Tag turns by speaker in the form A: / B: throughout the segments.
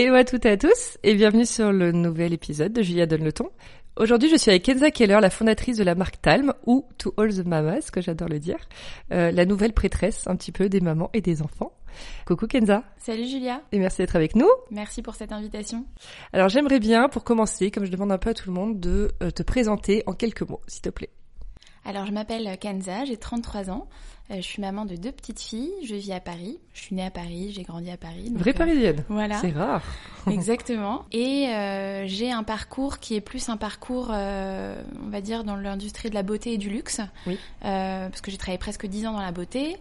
A: Hello à toutes et à tous et bienvenue sur le nouvel épisode de Julia Donne le ton. Aujourd'hui, je suis avec Kenza Keller, la fondatrice de la marque Talm, ou To All the Mamas, que j'adore le dire, euh, la nouvelle prêtresse un petit peu des mamans et des enfants. Coucou Kenza.
B: Salut Julia.
A: Et merci d'être avec nous.
B: Merci pour cette invitation.
A: Alors j'aimerais bien, pour commencer, comme je demande un peu à tout le monde, de euh, te présenter en quelques mots, s'il te plaît.
B: Alors je m'appelle Kenza, j'ai 33 ans. Euh, je suis maman de deux petites filles. Je vis à Paris. Je suis née à Paris, j'ai grandi à Paris.
A: Vraie parisienne.
B: Voilà.
A: C'est rare.
B: Exactement. Et euh, j'ai un parcours qui est plus un parcours, euh, on va dire, dans l'industrie de la beauté et du luxe.
A: Oui.
B: parce que j'ai travaillé presque 10 ans dans la beauté.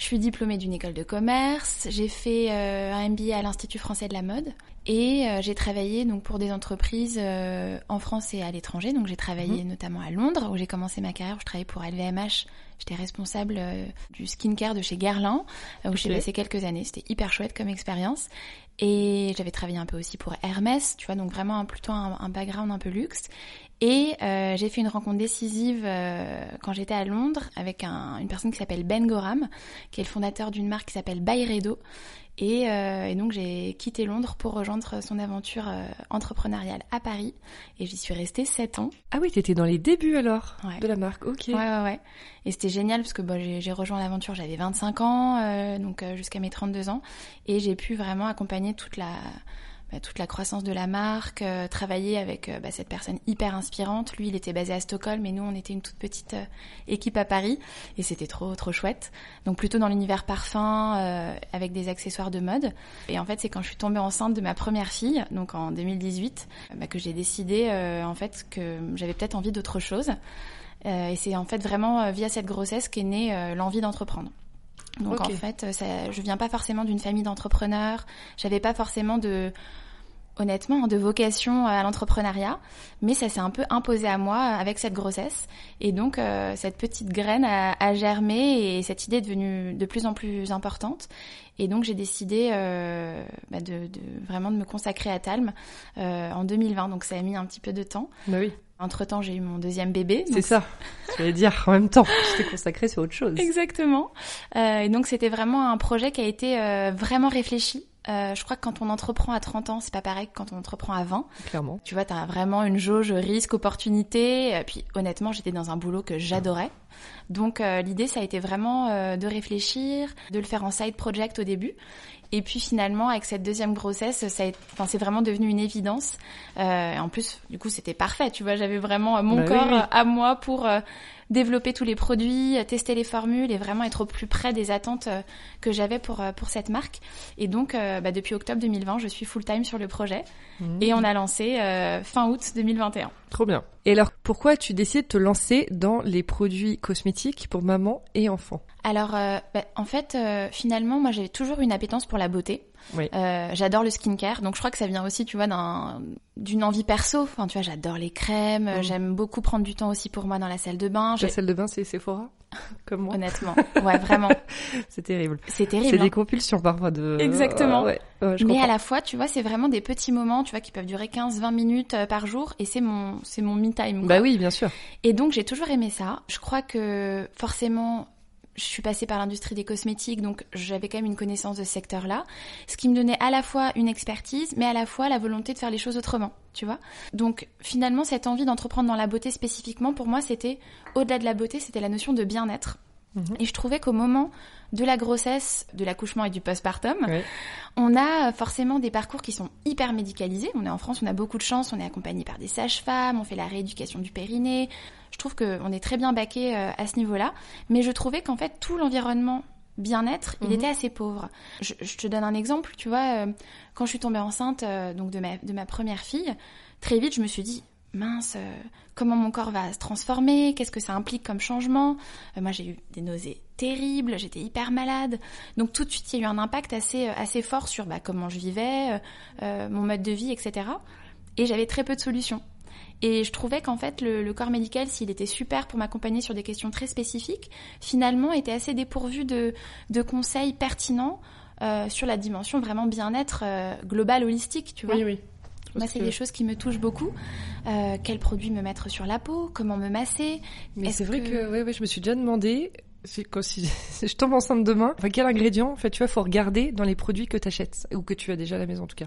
B: Je suis diplômée d'une école de commerce. J'ai fait un MBA à l'Institut français de la mode. Et j'ai travaillé donc pour des entreprises en France et à l'étranger. Donc j'ai travaillé
A: Mhm.
B: notamment à Londres où j'ai commencé ma carrière. où Je travaillais pour LVMH. J'étais responsable euh, du skincare de chez Guerlain euh, où j'ai passé quelques années. C'était hyper chouette comme expérience. Et j'avais travaillé un peu aussi pour Hermès, tu vois, donc vraiment plutôt un, un background un peu luxe. Et euh, j'ai fait une rencontre décisive euh, quand j'étais à Londres avec un- une personne qui s'appelle Ben Gorham, qui est le fondateur d'une marque qui s'appelle Byredo. Et, euh, et donc j'ai quitté Londres pour rejoindre son aventure euh, entrepreneuriale à Paris. Et j'y suis restée 7 ans.
A: Ah oui, t'étais dans les débuts alors
B: Ouais.
A: de la marque. Ok.
B: Ouais, ouais, ouais. Et c'était génial parce que bah, j'ai j'ai rejoint l'aventure, j'avais 25 ans, euh, donc euh, jusqu'à mes 32 ans. Et j'ai pu vraiment accompagner toute la, bah, toute la croissance de la marque, euh, travailler avec euh, bah, cette personne hyper inspirante. Lui, il était basé à Stockholm et nous, on était une toute petite euh, équipe à Paris. Et c'était trop, trop chouette. Donc plutôt dans l'univers parfum, euh, avec des accessoires de mode. Et en fait, c'est quand je suis tombée enceinte de ma première fille, donc en 2018, bah, que j'ai décidé en fait que j'avais peut-être envie d'autre chose. Euh, et c'est en fait vraiment via cette grossesse qu'est née l'envie d'entreprendre. Donc en fait, ça, je viens pas forcément d'une famille d'entrepreneurs. J'avais pas forcément de, honnêtement, de vocation à l'entrepreneuriat, mais ça s'est un peu imposé à moi avec cette grossesse. Et donc euh, cette petite graine a, a germé et cette idée est devenue de plus en plus importante. Et donc j'ai décidé euh, bah, de, de vraiment de me consacrer à Talm euh, en 2020. Donc ça a mis un petit peu de temps.
A: Bah oui.
B: Entre temps, j'ai eu mon deuxième bébé.
A: C'est
B: donc
A: ça. Je vais dire en même temps. Je t'ai consacré sur autre chose.
B: Exactement. Euh, et donc c'était vraiment un projet qui a été euh, vraiment réfléchi. Euh, je crois que quand on entreprend à 30 ans, c'est pas pareil que quand on entreprend à 20.
A: Clairement.
B: Tu vois, t'as vraiment une jauge risque, opportunité. Euh, Puis honnêtement, j'étais dans un boulot que j'adorais. Donc euh, l'idée, ça a été vraiment euh, de réfléchir, de le faire en side project au début. Et puis finalement, avec cette deuxième grossesse, ça enfin, c'est vraiment devenu une évidence. Euh, et en plus, du coup, c'était parfait. Tu vois, j'avais vraiment mon
A: Bah
B: corps
A: oui.
B: euh, à moi pour euh, développer tous les produits, tester les formules et vraiment être au plus près des attentes euh, que j'avais pour euh, pour cette marque. Et donc, euh, bah, depuis octobre 2020, je suis full time sur le projet
A: Mmh.
B: et on a lancé fin août 2021.
A: Trop bien. Et alors, pourquoi tu décides de te lancer dans les produits cosmétiques pour maman et enfant
B: Alors, bah, en fait, finalement, moi, j'ai toujours une appétence pour la beauté.
A: Oui.
B: Euh, j'adore le skincare, donc je crois que ça vient aussi, tu vois, d'un d'une envie perso. Enfin, tu vois, j'adore les crèmes.
A: Mm.
B: J'aime beaucoup prendre du temps aussi pour moi dans la salle de bain.
A: La salle de bain, c'est Sephora Comme moi.
B: Honnêtement, ouais, vraiment,
A: C'est terrible.
B: c'est
A: C'est
B: terrible. hein.
A: des compulsions parfois de...
B: Exactement.
A: Ouais, ouais, je
B: Mais
A: comprends.
B: à la fois, tu vois, c'est vraiment des petits moments, tu vois, qui peuvent durer 15-20 minutes euh, par jour, et c'est mon, c'est mon me time. quoi.
A: Bah oui, bien sûr.
B: Et donc j'ai toujours aimé ça. Je crois que forcément, je suis passée par l'industrie des cosmétiques, donc j'avais quand même une connaissance de ce secteur-là, ce qui me donnait à la fois une expertise, mais à la fois la volonté de faire les choses autrement, tu vois. Donc finalement, cette envie d'entreprendre dans la beauté spécifiquement, pour moi, c'était au-delà de la beauté, c'était la notion de bien-être. Et je trouvais qu'au moment de la grossesse, de l'accouchement et du postpartum,
A: Ouais.
B: on a forcément des parcours qui sont hyper médicalisés. On est en France, on a beaucoup de chance, on est accompagné par des sages-femmes, on fait la rééducation du périnée. Je trouve qu'on est très bien baqué euh, à ce niveau-là. Mais je trouvais qu'en fait, tout l'environnement bien-être, il
A: Mhm.
B: était assez pauvre. Je, je te donne un exemple, tu vois, euh, quand je suis tombée enceinte euh, donc de ma, de ma première fille, très vite, je me suis dit, mince, euh, comment mon corps va se transformer, qu'est-ce que ça implique comme changement? Euh, moi, j'ai eu des nausées terribles, j'étais hyper malade. Donc tout de suite, il y a eu un impact assez, euh, assez fort sur bah, comment je vivais, euh, euh, mon mode de vie, etc. Et j'avais très peu de solutions. Et je trouvais qu'en fait, le, le corps médical, s'il était super pour m'accompagner sur des questions très spécifiques, finalement, était assez dépourvu de, de conseils pertinents euh, sur la dimension vraiment bien-être global, holistique, tu vois?
A: Oui, oui.
B: Moi, c'est des choses qui me touchent beaucoup. Euh, quels produits me mettre sur la peau? Comment me masser?
A: Mais c'est vrai
B: que-
A: que, ouais, ouais, je me suis déjà demandé, quand si je tombe enceinte demain, enfin, quel ingrédient, en fait, tu vois, faut regarder dans les produits que tu achètes, ou que tu as déjà à la maison, en tout cas,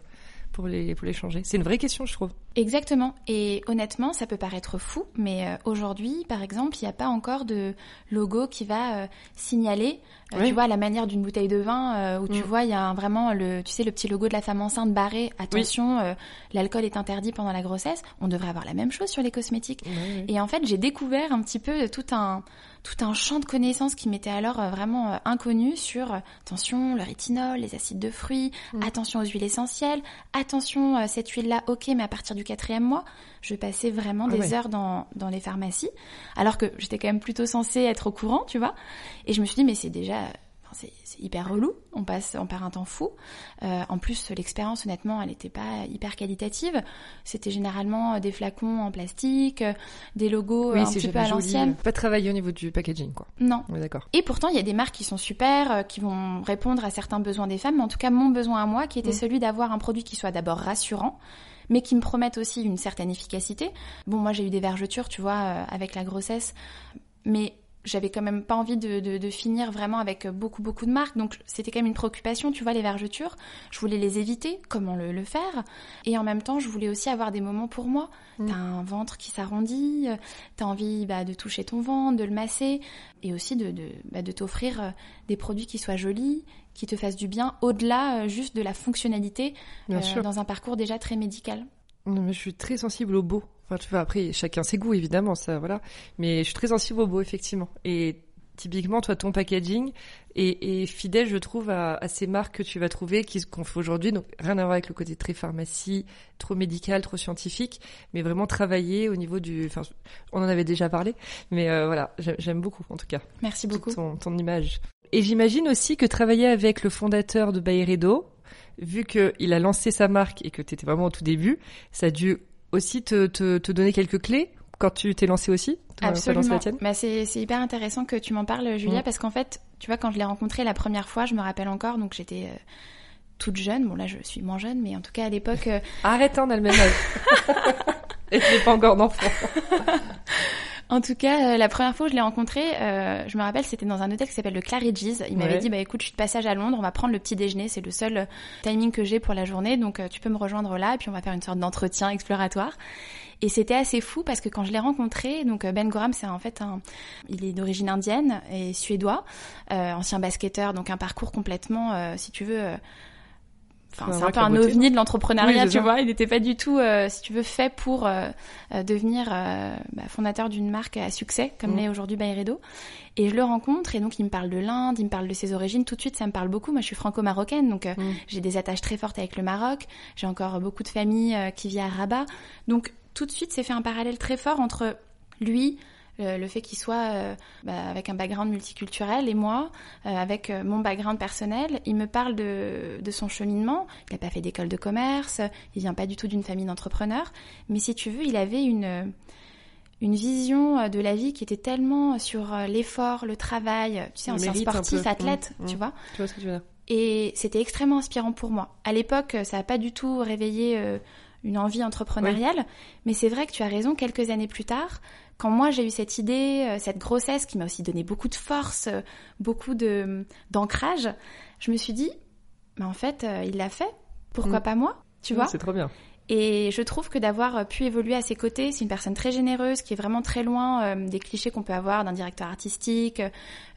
A: pour les, pour les changer. C'est une vraie question, je trouve.
B: Exactement. Et honnêtement, ça peut paraître fou, mais euh, aujourd'hui, par exemple, il n'y a pas encore de logo qui va euh, signaler, euh,
A: Oui.
B: tu vois, la manière d'une bouteille de vin, euh, où tu
A: Mm.
B: vois, il y a un- vraiment le, tu sais, le petit logo de la femme enceinte barré. Attention, euh, l'alcool est interdit pendant la grossesse. On devrait avoir la même chose sur les cosmétiques. Et en fait, j'ai découvert un petit peu tout un tout un champ de connaissances qui m'était alors euh, vraiment euh, inconnu sur euh, attention le rétinol, les acides de fruits,
A: Mm.
B: attention aux huiles essentielles, attention cette huile-là, ok, mais à partir du quatrième mois, je passais vraiment
A: Ah
B: des
A: ouais.
B: heures dans dans les pharmacies, alors que j'étais quand même plutôt censée être au courant, tu vois. Et je me suis dit mais c'est déjà c'est hyper relou, on passe, on perd un temps fou. Euh, en plus, l'expérience, honnêtement, elle n'était pas hyper qualitative. C'était généralement euh, des flacons en plastique, euh, des logos euh, un
A: c'est
B: petit peu à l'ancienne.
A: Pas travailler au niveau du packaging, quoi.
B: Non.
A: On est d'accord.
B: Et pourtant, il y a des marques qui sont super, qui vont répondre à certains besoins des femmes, mais en tout cas, mon besoin à moi, qui était
A: Mm.
B: celui d'avoir un produit qui soit d'abord rassurant, mais qui me promette aussi une certaine efficacité. Bon, moi, j'ai eu des vergetures, tu vois, euh, avec la grossesse, mais j'avais quand même pas envie de, de, de finir vraiment avec beaucoup beaucoup de marques, donc c'était quand même une préoccupation, tu vois, les vergetures. Je voulais les éviter, comment le, le faire, et en même temps, je voulais aussi avoir des moments pour moi.
A: Mm.
B: T'as un ventre qui s'arrondit, t'as envie bah, de toucher ton ventre, de le masser, et aussi de, de, bah, de t'offrir euh, des produits qui soient jolis, qui te fassent du bien, au-delà euh, juste de la fonctionnalité euh, dans un parcours déjà très médical.
A: Non, mais je suis très sensible au beau. Enfin, tu vois, après, chacun ses goûts, évidemment, ça, voilà. Mais je suis très sensible au beau, effectivement. Et typiquement, toi, ton packaging est, est fidèle, je trouve, à, à ces marques que tu vas trouver, qu'on fait aujourd'hui. Donc, rien à voir avec le côté très pharmacie, trop médical, trop scientifique, mais vraiment travailler au niveau du. Enfin, on en avait déjà parlé, mais euh, voilà, j'ai- j'aime beaucoup, en tout cas,
B: Merci beaucoup.
A: ton image. Et j'imagine aussi que travailler avec le fondateur de Bayredo, vu qu'il a lancé sa marque et que tu étais vraiment au tout début, ça a dû aussi te, te, te donner quelques clés quand tu t'es lancé aussi
B: Absolument. Bah, c'est c'est hyper intéressant que tu m'en parles, Julia,
A: Mm.
B: parce qu'en fait, tu vois, quand je l'ai rencontré la première fois, je me rappelle encore, donc j'étais euh, toute jeune. Bon, là, je suis moins jeune, mais en tout cas, à l'époque, euh,
A: Arrête, hein, on a le même âge. et tu n'es pas encore d'enfant.
B: En tout cas, euh, la première fois où je l'ai rencontré, euh, je me rappelle, c'était dans un hôtel qui s'appelle le Claridge's. Il m'avait
A: Ouais.
B: dit, bah écoute, je suis de passage à Londres, on va prendre le petit déjeuner, c'est le seul euh, timing que j'ai pour la journée, donc euh, tu peux me rejoindre là, et puis on va faire une sorte d'entretien exploratoire. Et c'était assez fou parce que quand je l'ai rencontré, donc euh, Ben Gorham, c'est en fait un, il est d'origine indienne et suédois, euh, ancien basketteur, donc un parcours complètement, euh, si tu veux. Enfin, c'est un peu un ovni de l'entrepreneuriat,
A: Oui,
B: tu vois. Il n'était pas du tout, euh, si tu veux, fait pour euh, euh, devenir euh, bah, fondateur d'une marque à succès, comme
A: Mm.
B: l'est aujourd'hui Bayredo. Et je le rencontre, et donc il me parle de l'Inde, il me parle de ses origines. Tout de suite, ça me parle beaucoup. Moi, je suis franco-marocaine, donc euh,
A: Mm.
B: j'ai des attaches très fortes avec le Maroc. J'ai encore beaucoup de famille euh, qui vit à Rabat. Donc, tout de suite, c'est fait un parallèle très fort entre lui, le fait qu'il soit euh, bah, avec un background multiculturel. Et moi, euh, avec euh, mon background personnel, il me parle de, de son cheminement. Il n'a pas fait d'école de commerce, il vient pas du tout d'une famille d'entrepreneurs, mais si tu veux, il avait une une vision de la vie qui était tellement sur l'effort, le travail, tu sais,
A: Le
B: ancien sportif, athlète,
A: Mm,
B: tu vois.
A: Tu vois ce que tu veux dire.
B: Et c'était extrêmement inspirant pour moi. À l'époque, ça n'a pas du tout réveillé euh, une envie entrepreneuriale, mais c'est vrai que tu as raison, quelques années plus tard, quand moi j'ai eu cette idée, euh, cette grossesse qui m'a aussi donné beaucoup de force, euh, beaucoup de d'ancrage, je me suis dit, mais en fait, euh, il l'a fait, pourquoi
A: Mm.
B: pas moi Tu
A: Mm,
B: vois?
A: C'est trop bien.
B: Et je trouve que d'avoir pu évoluer à ses côtés, c'est une personne très généreuse, qui est vraiment très loin euh, des clichés qu'on peut avoir d'un directeur artistique,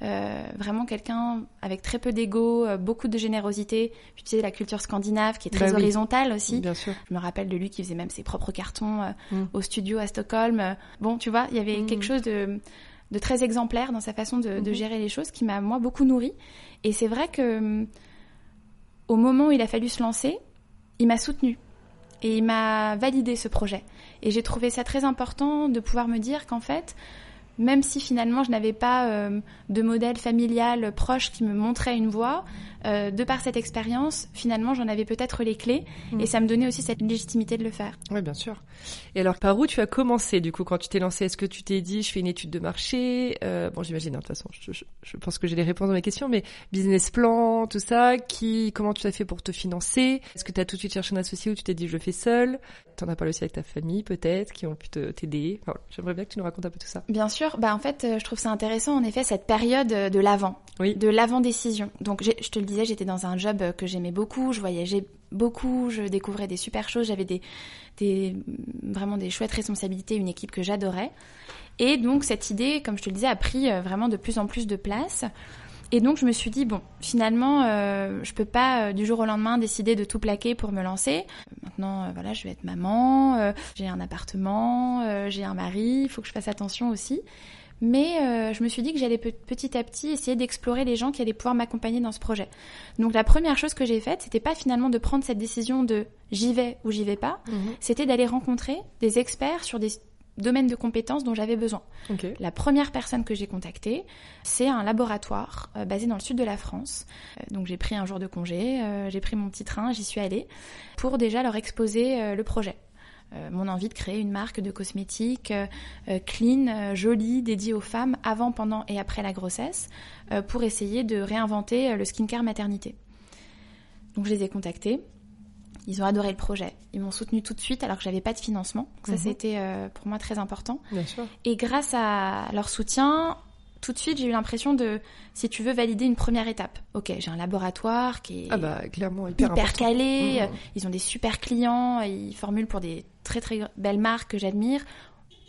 B: euh, vraiment quelqu'un avec très peu d'ego, euh, beaucoup de générosité. Puis tu sais, la culture scandinave qui est très
A: Bah oui.
B: horizontale aussi.
A: Bien sûr.
B: Je me rappelle de lui qui faisait même ses propres cartons euh,
A: Mm.
B: au studio à Stockholm. Euh, Bon, tu vois, il y avait
A: Mm.
B: quelque chose de, de très exemplaire dans sa façon de, de
A: Mhm.
B: gérer les choses qui m'a, moi, beaucoup nourri. Et c'est vrai que au moment où il a fallu se lancer, il m'a soutenu et il m'a validé ce projet. Et j'ai trouvé ça très important de pouvoir me dire qu'en fait, même si finalement je n'avais pas euh, de modèle familial proche qui me montrait une voie, euh, de par cette expérience, finalement j'en avais peut-être les clés
A: Mm.
B: et ça me donnait aussi cette légitimité de le faire.
A: Oui, bien sûr. Et alors, par où tu as commencé, du coup, quand tu t'es lancé Est-ce que tu t'es dit, je fais une étude de marché? Euh, Bon, j'imagine, hein, de toute façon, je, je- je pense que j'ai les réponses à mes questions, mais business plan, tout ça, qui, comment tu as fait pour te financer? Est-ce que tu as tout de suite cherché un associé ou tu t'es dit, je le fais seul? T'en as parlé aussi avec ta famille, peut-être, qui ont pu t'aider Enfin, J'aimerais bien que tu nous racontes un peu tout ça.
B: Bien sûr, bah en fait, euh, je trouve ça intéressant en effet cette période de l'avant,
A: Oui.
B: de l'avant décision. Donc je te le j'étais dans un job que j'aimais beaucoup, je voyageais beaucoup, je découvrais des super choses, j'avais vraiment des chouettes responsabilités, une équipe que j'adorais. Et donc cette idée, comme je te le disais, a pris euh, vraiment de plus en plus de place. Et donc je me suis dit bon, finalement, euh, je peux pas euh, du jour au lendemain décider de tout plaquer pour me lancer. Maintenant, euh, voilà, je vais être maman, j'ai un appartement, j'ai un mari, il faut que je fasse attention aussi. Mais euh, je me suis dit que j'allais pe- petit à petit essayer d'explorer les gens qui allaient pouvoir m'accompagner dans ce projet. Donc la première chose que j'ai faite, c'était pas finalement de prendre cette décision de j'y vais ou j'y vais pas, c'était d'aller rencontrer des experts sur des domaines de compétences dont j'avais besoin.
A: Ok.
B: La première personne que j'ai contactée, c'est un laboratoire euh, basé dans le sud de la France. Euh, donc j'ai pris un jour de congé, euh, j'ai pris mon petit train, j'y suis allée pour déjà leur exposer le projet. Euh, mon envie de créer une marque de cosmétiques euh, euh, clean, jolie, dédiée aux femmes avant, pendant et après la grossesse, pour essayer de réinventer le skincare maternité. Donc je les ai contactés. Ils ont adoré le projet. Ils m'ont soutenu tout de suite alors que j'avais pas de financement. Donc ça,
A: Mhm.
B: c'était euh, pour moi très important.
A: Bien sûr.
B: Et grâce à leur soutien, tout de suite, j'ai eu l'impression de, si tu veux, valider une première étape. Ok, j'ai un laboratoire qui est
A: Ah bah, clairement, hyper,
B: calé, euh, ils ont des super clients, ils formulent pour des très très belles marques que j'admire.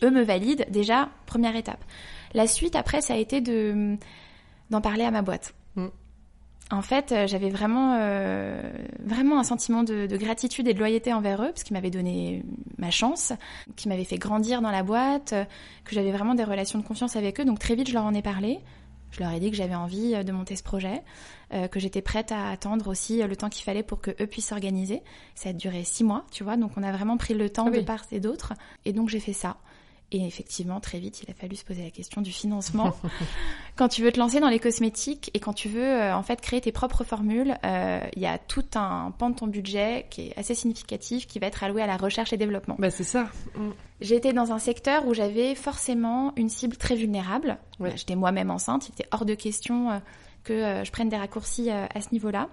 B: Eux me valident déjà, première étape. La suite après, ça a été de d'en parler à ma boîte.
A: Mm.
B: En fait, euh, j'avais vraiment euh, vraiment un sentiment de, de gratitude et de loyauté envers eux parce qu'ils m'avaient donné ma chance, qu'ils m'avaient fait grandir dans la boîte, euh, que j'avais vraiment des relations de confiance avec eux. Donc très vite, je leur en ai parlé. Je leur ai dit que j'avais envie de monter ce projet, euh, que j'étais prête à attendre aussi le temps qu'il fallait pour que eux puissent s'organiser. Ça a duré six mois, tu vois, donc on a vraiment pris le temps
A: Ah oui.
B: de part et d'autre. Et donc j'ai fait ça. Et effectivement, très vite, il a fallu se poser la question du financement. quand tu veux te lancer dans les cosmétiques et quand tu veux euh, en fait créer tes propres formules, euh, il y a tout un pan de ton budget qui est assez significatif, qui va être alloué à la recherche et développement.
A: Bah, c'est ça. Mm.
B: J'étais dans un secteur où j'avais forcément une cible très vulnérable.
A: Ouais.
B: Bah, J'étais moi-même enceinte, il était hors de question euh, que je prenne des raccourcis à ce niveau-là.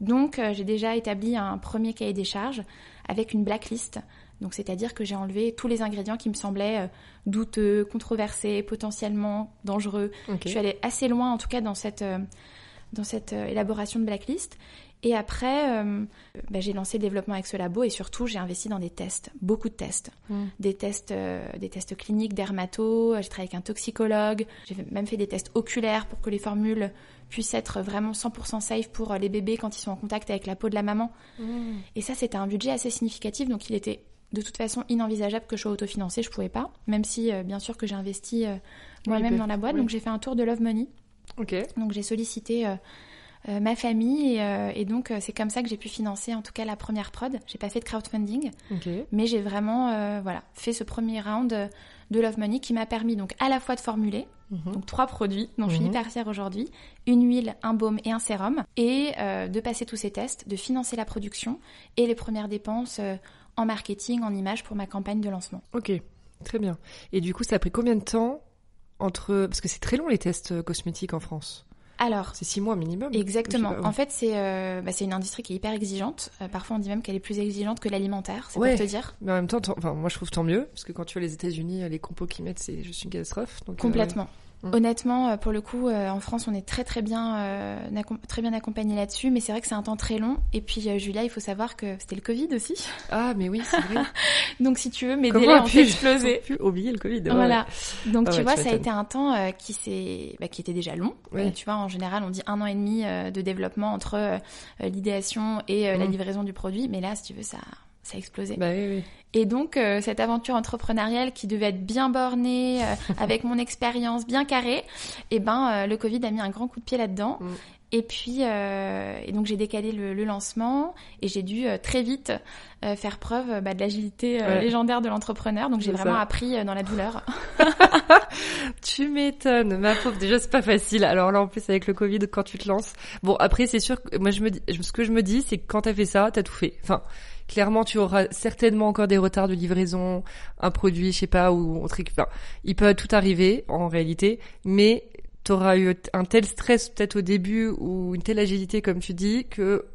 B: Donc j'ai déjà établi un premier cahier des charges avec une blacklist. Donc c'est-à-dire que j'ai enlevé tous les ingrédients qui me semblaient euh, douteux, controversés, potentiellement dangereux. Je suis allée assez loin en tout cas dans cette, euh, dans cette euh, élaboration de blacklist. Et après, euh, bah, j'ai lancé le développement avec ce labo et surtout j'ai investi dans des tests, beaucoup de tests
A: Mm.
B: des tests, euh, des tests cliniques, dermato. J'ai travaillé avec un toxicologue. J'ai même fait des tests oculaires pour que les formules puissent être vraiment 100% safe pour les bébés quand ils sont en contact avec la peau de la maman.
A: Mm.
B: Et ça, c'était un budget assez significatif, donc il était de toute façon inenvisageable que je sois autofinancée. Je pouvais pas, même si euh, bien sûr que j'ai investi euh, moi-même
A: Oui,
B: dans la boîte.
A: oui.
B: Donc j'ai fait un tour de Love Money.
A: Ok.
B: Donc j'ai sollicité euh, ma famille et, et donc c'est comme ça que j'ai pu financer en tout cas la première prod. J'ai pas fait de crowdfunding. Mais j'ai vraiment voilà, fait ce premier round de Love Money qui m'a permis donc à la fois de formuler,
A: Mhm.
B: donc trois produits dont je suis
A: Mhm.
B: hyper fière aujourd'hui, une huile, un baume et un sérum, et de passer tous ces tests, de financer la production et les premières dépenses en marketing, en images pour ma campagne de lancement.
A: Ok, très bien. Et du coup, ça a pris combien de temps entre... Parce que c'est très long les tests euh, cosmétiques en France.
B: Alors,
A: C'est six mois minimum.
B: Exactement. En fait, c'est euh, bah, c'est une industrie qui est hyper exigeante. Euh, parfois, on dit même qu'elle est plus exigeante que l'alimentaire. C'est
A: Ouais.
B: pour te dire.
A: Mais en même temps, enfin, moi je trouve tant mieux, parce que quand tu vois les États-Unis, les compos qu'ils mettent, c'est juste une catastrophe. Donc, euh, Mm.
B: Honnêtement, euh, pour le coup, euh, en France, on est très très bien, euh, très bien accompagné là-dessus, mais c'est vrai que c'est un temps très long. Et puis, euh, Julia, il faut savoir que c'était le Covid aussi.
A: Ah, mais oui, c'est vrai.
B: Donc, si tu veux, mes
A: Comment
B: délais
A: a
B: ont explosé.
A: pu oublier le Covid. ouais,
B: Voilà. Donc
A: Ah
B: tu
A: ouais,
B: vois,
A: tu
B: ça a été un temps qui s'est, bah, qui était déjà long. Tu vois, en général, on dit un an et demi de développement entre l'idéation et la
A: Mm.
B: livraison du produit. Mais là, si tu veux, ça, ça a explosé.
A: Bah oui, oui.
B: Et donc euh, cette aventure entrepreneuriale qui devait être bien bornée, euh, avec mon expérience bien carrée, et ben euh, le Covid a mis un grand coup de pied là-dedans.
A: Mm.
B: Et puis euh, et donc j'ai décalé le, le lancement et j'ai dû euh, très vite euh, faire preuve bah, de l'agilité
A: Ouais.
B: légendaire de l'entrepreneur. Donc j'ai vraiment
A: ça.
B: appris dans la douleur.
A: Tu m'étonnes, ma pauvre. Déjà, c'est pas facile. Alors là, en plus, avec le Covid, quand tu te lances. Bon, après, c'est sûr que moi, je me dis, ce que je me dis, c'est que quand t'as fait ça, t'as tout fait. Enfin, clairement, tu auras certainement encore des retards de livraison, un produit, je sais pas, ou on trique. Enfin, il peut tout arriver, en réalité, mais t'auras eu un tel stress peut-être au début ou une telle agilité, comme tu dis, que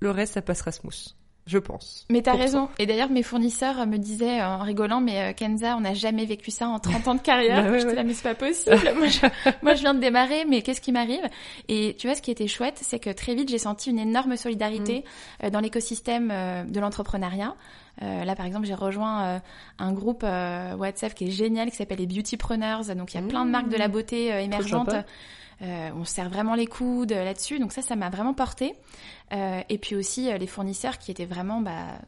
A: le reste, ça passera smooth. Je pense.
B: Mais t'as raison. Et d'ailleurs, mes fournisseurs euh, me disaient euh, en rigolant, mais euh, Kenza, on n'a jamais vécu ça en 30 ans de carrière.
A: Bah ouais,
B: J'étais
A: ouais.
B: là, mais c'est pas possible. moi, je, moi, je viens de démarrer, mais qu'est-ce qui m'arrive? Et tu vois, ce qui était chouette, c'est que très vite, j'ai senti une énorme solidarité
A: Mm.
B: dans l'écosystème de l'entrepreneuriat. Euh, là, par exemple, j'ai rejoint euh, un groupe euh, WhatsApp qui est génial, qui s'appelle les Beautypreneurs. Donc, il y a plein de marques de la beauté euh, émergentes. Euh, on se serre vraiment les coudes euh, là-dessus. Donc ça, ça m'a vraiment porté. Euh, et puis aussi euh, les fournisseurs qui étaient vraiment, bah,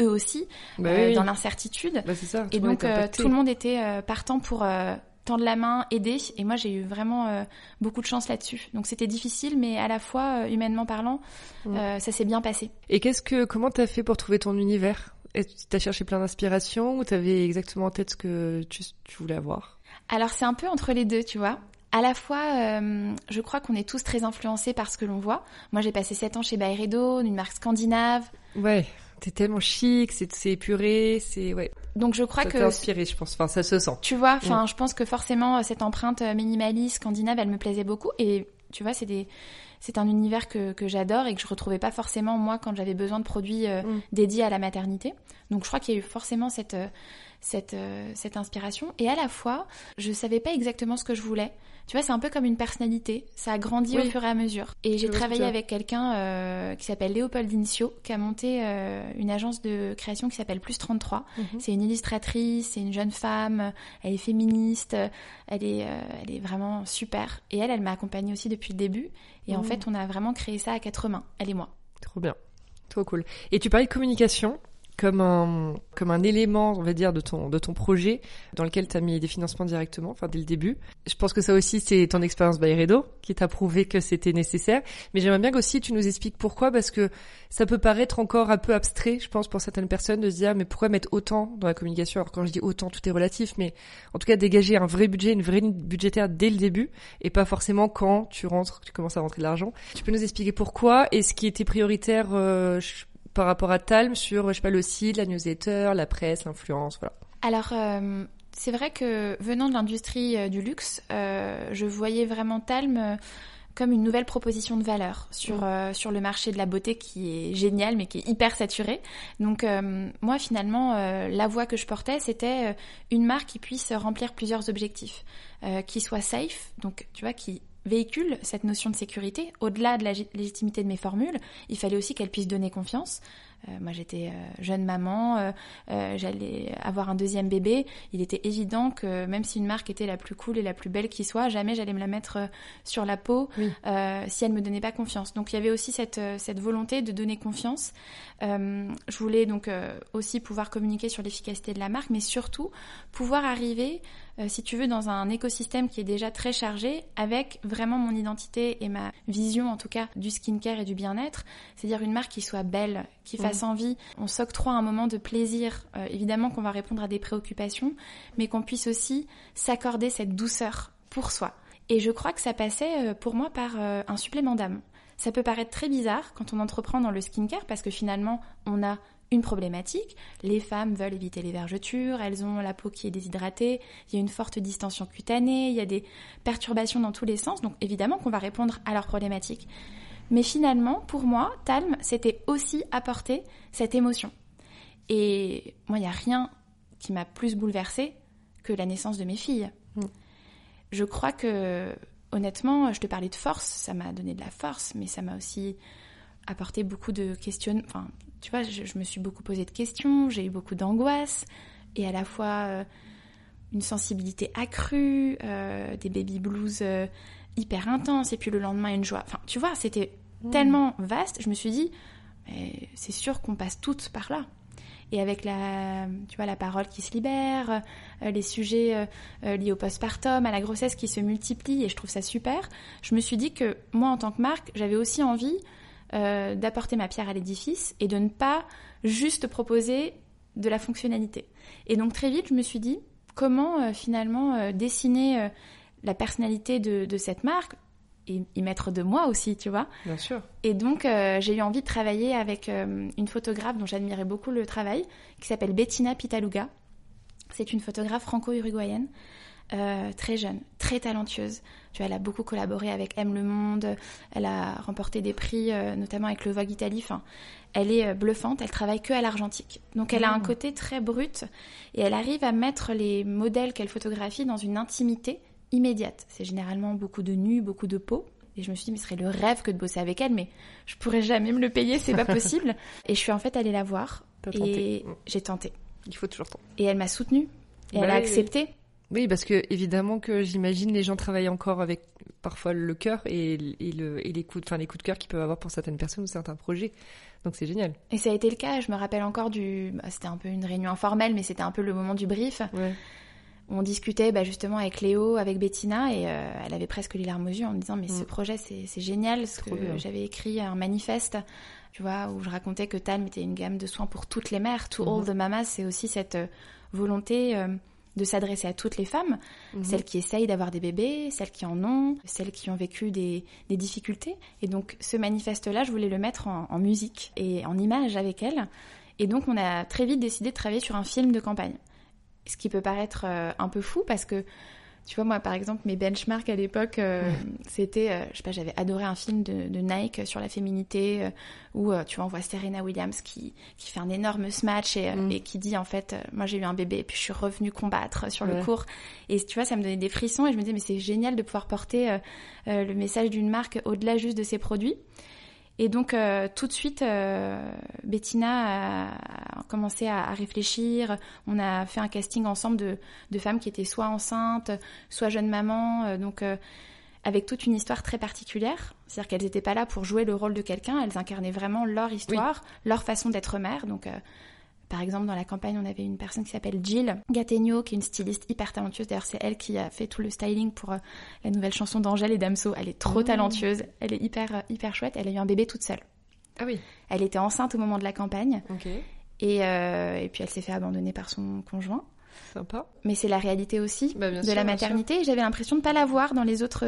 B: eux aussi,
A: Bah
B: euh,
A: oui, oui.
B: dans l'incertitude.
A: Bah, c'est ça.
B: Et donc euh, tout le monde était euh, partant pour euh, tendre la main, aider. Et moi, j'ai eu vraiment euh, beaucoup de chance là-dessus. Donc c'était difficile, mais à la fois, euh, humainement parlant, euh, ça s'est bien passé.
A: Et qu'est-ce que, comment t'as fait pour trouver ton univers? T'as cherché plein d'inspiration ou t'avais exactement en tête ce que tu, tu voulais avoir?
B: Alors c'est un peu entre les deux, tu vois. À la fois, euh, je crois qu'on est tous très influencés par ce que l'on voit. Moi, j'ai passé 7 ans chez Byredo, une marque scandinave.
A: Ouais, t'es tellement chic, c'est épuré, c'est ouais.
B: Donc je crois
A: ça
B: que
A: t'a inspiré, je pense. Enfin, ça se sent.
B: Tu vois, enfin, je pense que forcément euh, cette empreinte euh, minimaliste scandinave, elle me plaisait beaucoup. Et tu vois, c'est des, c'est un univers que, que j'adore et que je retrouvais pas forcément moi quand j'avais besoin de produits euh,
A: Mm.
B: dédiés à la maternité. Donc je crois qu'il y a eu forcément cette, euh, cette, euh, cette inspiration. Et à la fois, je savais pas exactement ce que je voulais. Tu vois, c'est un peu comme une personnalité. Ça a grandi
A: Oui.
B: au fur et à mesure. Et j'ai travaillé avec quelqu'un euh, qui s'appelle Léopold Incio, qui a monté euh, une agence de création qui s'appelle Plus 33.
A: Mhm.
B: C'est une illustratrice, c'est une jeune femme, elle est féministe, elle est, elle est vraiment super. Et elle, elle m'a accompagnée aussi depuis le début. Et en
A: Mhm.
B: fait, on a vraiment créé ça à quatre mains, elle et moi.
A: Trop bien. Trop cool. Et tu parlais de communication comme un, comme un élément, on va dire, de ton, de ton projet dans lequel tu as mis des financements directement, enfin dès le début. Je pense que ça aussi, c'est ton expérience Bayredo qui t'a prouvé que c'était nécessaire. Mais j'aimerais bien qu'aussi tu nous expliques pourquoi, parce que ça peut paraître encore un peu abstrait, je pense, pour certaines personnes, de se dire, mais pourquoi mettre autant dans la communication? Alors quand je dis autant, tout est relatif, mais en tout cas dégager un vrai budget, une vraie ligne budgétaire dès le début, et pas forcément quand tu rentres, tu commences à rentrer de l'argent. Tu peux nous expliquer pourquoi et ce qui était prioritaire euh, par rapport à Talm sur, je sais pas, le site, la newsletter, la presse, l'influence, voilà.
B: Alors, euh, c'est vrai que venant de l'industrie euh, du luxe, euh, je voyais vraiment Talm euh, comme une nouvelle proposition de valeur sur,
A: Mm.
B: euh, sur le marché de la beauté qui est génial mais qui est hyper saturé. Donc euh, moi finalement euh, la voie que je portais c'était euh, une marque qui puisse remplir plusieurs objectifs, euh, qui soit safe, donc tu vois qui véhicule cette notion de sécurité au-delà de la lég- légitimité de mes formules, il fallait aussi qu'elle puisse donner confiance. Euh, moi j'étais euh, jeune maman, euh, j'allais avoir un deuxième bébé, il était évident que même si une marque était la plus cool et la plus belle qui soit, jamais j'allais me la mettre sur la peau
A: Oui.
B: euh, si elle me donnait pas confiance. Donc il y avait aussi cette, cette volonté de donner confiance. Je voulais donc aussi pouvoir communiquer sur l'efficacité de la marque, mais surtout pouvoir arriver, euh, si tu veux, dans un écosystème qui est déjà très chargé, avec vraiment mon identité et ma vision en tout cas du skincare et du bien-être, c'est-à-dire une marque qui soit belle, qui fasse envie. On s'octroie un moment de plaisir, euh, évidemment qu'on va répondre à des préoccupations, mais qu'on puisse aussi s'accorder cette douceur pour soi. Et je crois que ça passait euh, pour moi par euh, un supplément d'âme. Ça peut paraître très bizarre quand on entreprend dans le skincare parce que finalement on a une problématique. Les femmes veulent éviter les vergetures, elles ont la peau qui est déshydratée, il y a une forte distension cutanée, il y a des perturbations dans tous les sens, donc évidemment qu'on va répondre à leurs problématiques. Mais finalement, pour moi, Talm, c'était aussi apporter cette émotion. Et moi, il n'y a rien qui m'a plus bouleversée que la naissance de mes filles.
A: Mm.
B: je crois que, honnêtement, je te parlais de force, ça m'a donné de la force, mais ça m'a aussi apporté beaucoup de questions. Enfin, tu vois, je, me suis beaucoup posé de questions, j'ai eu beaucoup d'angoisse, et à la fois euh, une sensibilité accrue, euh, des baby blues euh, hyper intenses, et puis le lendemain une joie. Enfin, tu vois, c'était mmh. tellement vaste, je me suis dit, c'est sûr qu'on passe toutes par là et avec la, tu vois, la parole qui se libère, les sujets liés au postpartum, à la grossesse qui se multiplient, et je trouve ça super. Je me suis dit que moi, en tant que marque, j'avais aussi envie d'apporter ma pierre à l'édifice et de ne pas juste proposer de la fonctionnalité. Et donc très vite, je me suis dit comment finalement dessiner la personnalité de, cette marque y mettre de moi aussi, tu vois.
A: Bien sûr.
B: Et donc, euh, j'ai eu envie de travailler avec euh, une photographe dont j'admirais beaucoup le travail, qui s'appelle Bettina Pitaluga. C'est une photographe franco-uruguayenne, euh, très jeune, très talentueuse. Tu vois, elle a beaucoup collaboré avec M Le Monde, elle a remporté des prix, notamment avec le Vogue Italie. Enfin, elle est bluffante, elle travaille que à l'argentique. Donc, elle a un mmh. côté très brut et elle arrive à mettre les modèles qu'elle photographie dans une intimité immédiate. C'est généralement beaucoup de nus, beaucoup de peau. Et je me suis dit, mais ce serait le rêve que de bosser avec elle, mais je pourrais jamais me le payer, c'est pas possible. et je suis en fait allée la voir. Et j'ai tenté.
A: Il faut toujours tenter.
B: Et elle m'a soutenue. Et elle a accepté.
A: Oui, parce que évidemment que j'imagine les gens travaillent encore avec parfois le cœur et, le, et les, coups, enfin, les coups de cœur qu'ils peuvent avoir pour certaines personnes ou certains projets. Donc c'est génial.
B: Et ça a été le cas. Je me rappelle encore du. Bah, c'était un peu une réunion informelle, mais c'était un peu le moment du brief. Ouais on discutait bah, justement avec Léo, avec Bettina, et euh, elle avait presque les larmes aux yeux en me disant mais ce mm. projet c'est génial, que j'avais écrit un manifeste, tu vois, où je racontais que Talm était une gamme de soins pour toutes les mères, to all mm-hmm. the mamas, c'est aussi cette euh, volonté euh, de s'adresser à toutes les femmes, mm-hmm. celles qui essayent d'avoir des bébés, celles qui en ont, celles qui ont vécu des, difficultés. Et donc ce manifeste-là, je voulais le mettre en, en musique et en image avec elle. Et donc on a très vite décidé de travailler sur un film de campagne ce qui peut paraître euh, un peu fou parce que tu vois, moi, par exemple, mes benchmarks à l'époque, euh, c'était, euh, je sais pas, j'avais adoré un film de, Nike sur la féminité, où, tu vois, on voit Serena Williams qui, qui fait un énorme smash et, mm. et qui dit, en fait, moi, j'ai eu un bébé et puis je suis revenue combattre sur le cours. Et tu vois, ça me donnait des frissons et je me disais, mais c'est génial de pouvoir porter le message d'une marque au-delà juste de ses produits. Et donc euh, tout de suite, euh, Bettina a commencé à, réfléchir. On a fait un casting ensemble de, de femmes qui étaient soit enceintes, soit jeunes mamans, euh, donc avec toute une histoire très particulière. C'est-à-dire qu'elles n'étaient pas là pour jouer le rôle de quelqu'un, elles incarnaient vraiment leur histoire, leur façon d'être mère. Donc par exemple, dans la campagne, on avait une personne qui s'appelle Jill Gattegno, qui est une styliste hyper talentueuse. D'ailleurs, c'est elle qui a fait tout le styling pour euh, la nouvelle chanson d'Angèle et Damso. Elle est trop oh. talentueuse. Elle est hyper, euh, hyper chouette. Elle a eu un bébé toute seule.
A: Ah oui.
B: Elle était enceinte au moment de la campagne. Ok. Et, euh, et puis elle s'est fait abandonner par son conjoint.
A: Sympa.
B: Mais c'est la réalité aussi bah, de la maternité. J'avais l'impression de ne pas la voir dans les autres.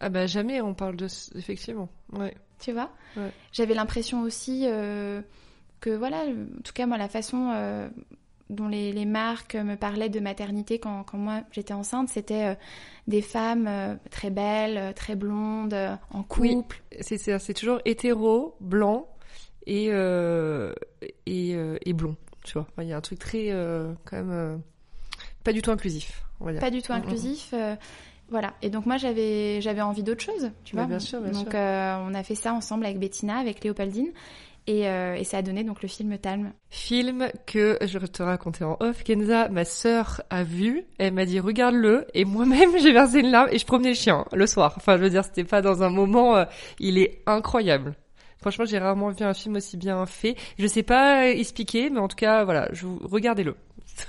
A: Ah bah jamais on parle de effectivement. Ouais.
B: Tu vois? Ouais. J'avais l'impression aussi que voilà, en tout cas moi la façon euh, dont les, marques me parlaient de maternité quand, moi j'étais enceinte, c'était euh, des femmes euh, très belles, très blondes, en couple.
A: Oui, c'est toujours hétéro, blanc et, et, et, blond, tu vois. Il y a un truc très, quand même, pas du tout inclusif, on va dire.
B: Pas du tout mm, mm, mm. inclusif. Voilà. Et donc moi j'avais j'avais envie d'autre chose, tu vois.
A: Bien sûr, bien
B: donc on a fait ça ensemble avec Bettina, avec Léopoldine. Euh, et, ça a donné donc le film Talm.
A: Film que je te racontais en off. Kenza, ma sœur, a vu. Elle m'a dit regarde-le. Et moi-même, j'ai versé une larme et je promenais le chien le soir. Enfin, je veux dire, c'était pas dans un moment. Euh, il est incroyable. Franchement, j'ai rarement vu un film aussi bien fait. Je sais pas expliquer, mais en tout cas, voilà, je regardez-le.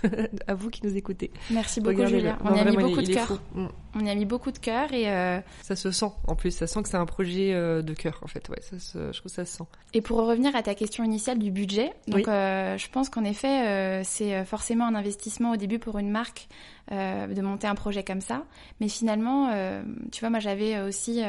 A: à vous qui nous écoutez.
B: Merci beaucoup, Julia. On y a mis beaucoup de cœur. Mm. On y a mis beaucoup de cœur et. Euh,
A: ça se sent en plus, ça sent que c'est un projet euh, de cœur en fait. Ouais, ça je trouve que ça se sent.
B: Et pour revenir à ta question initiale du budget, donc euh, je pense qu'en effet, c'est forcément un investissement au début pour une marque de monter un projet comme ça. Mais finalement, tu vois, moi j'avais aussi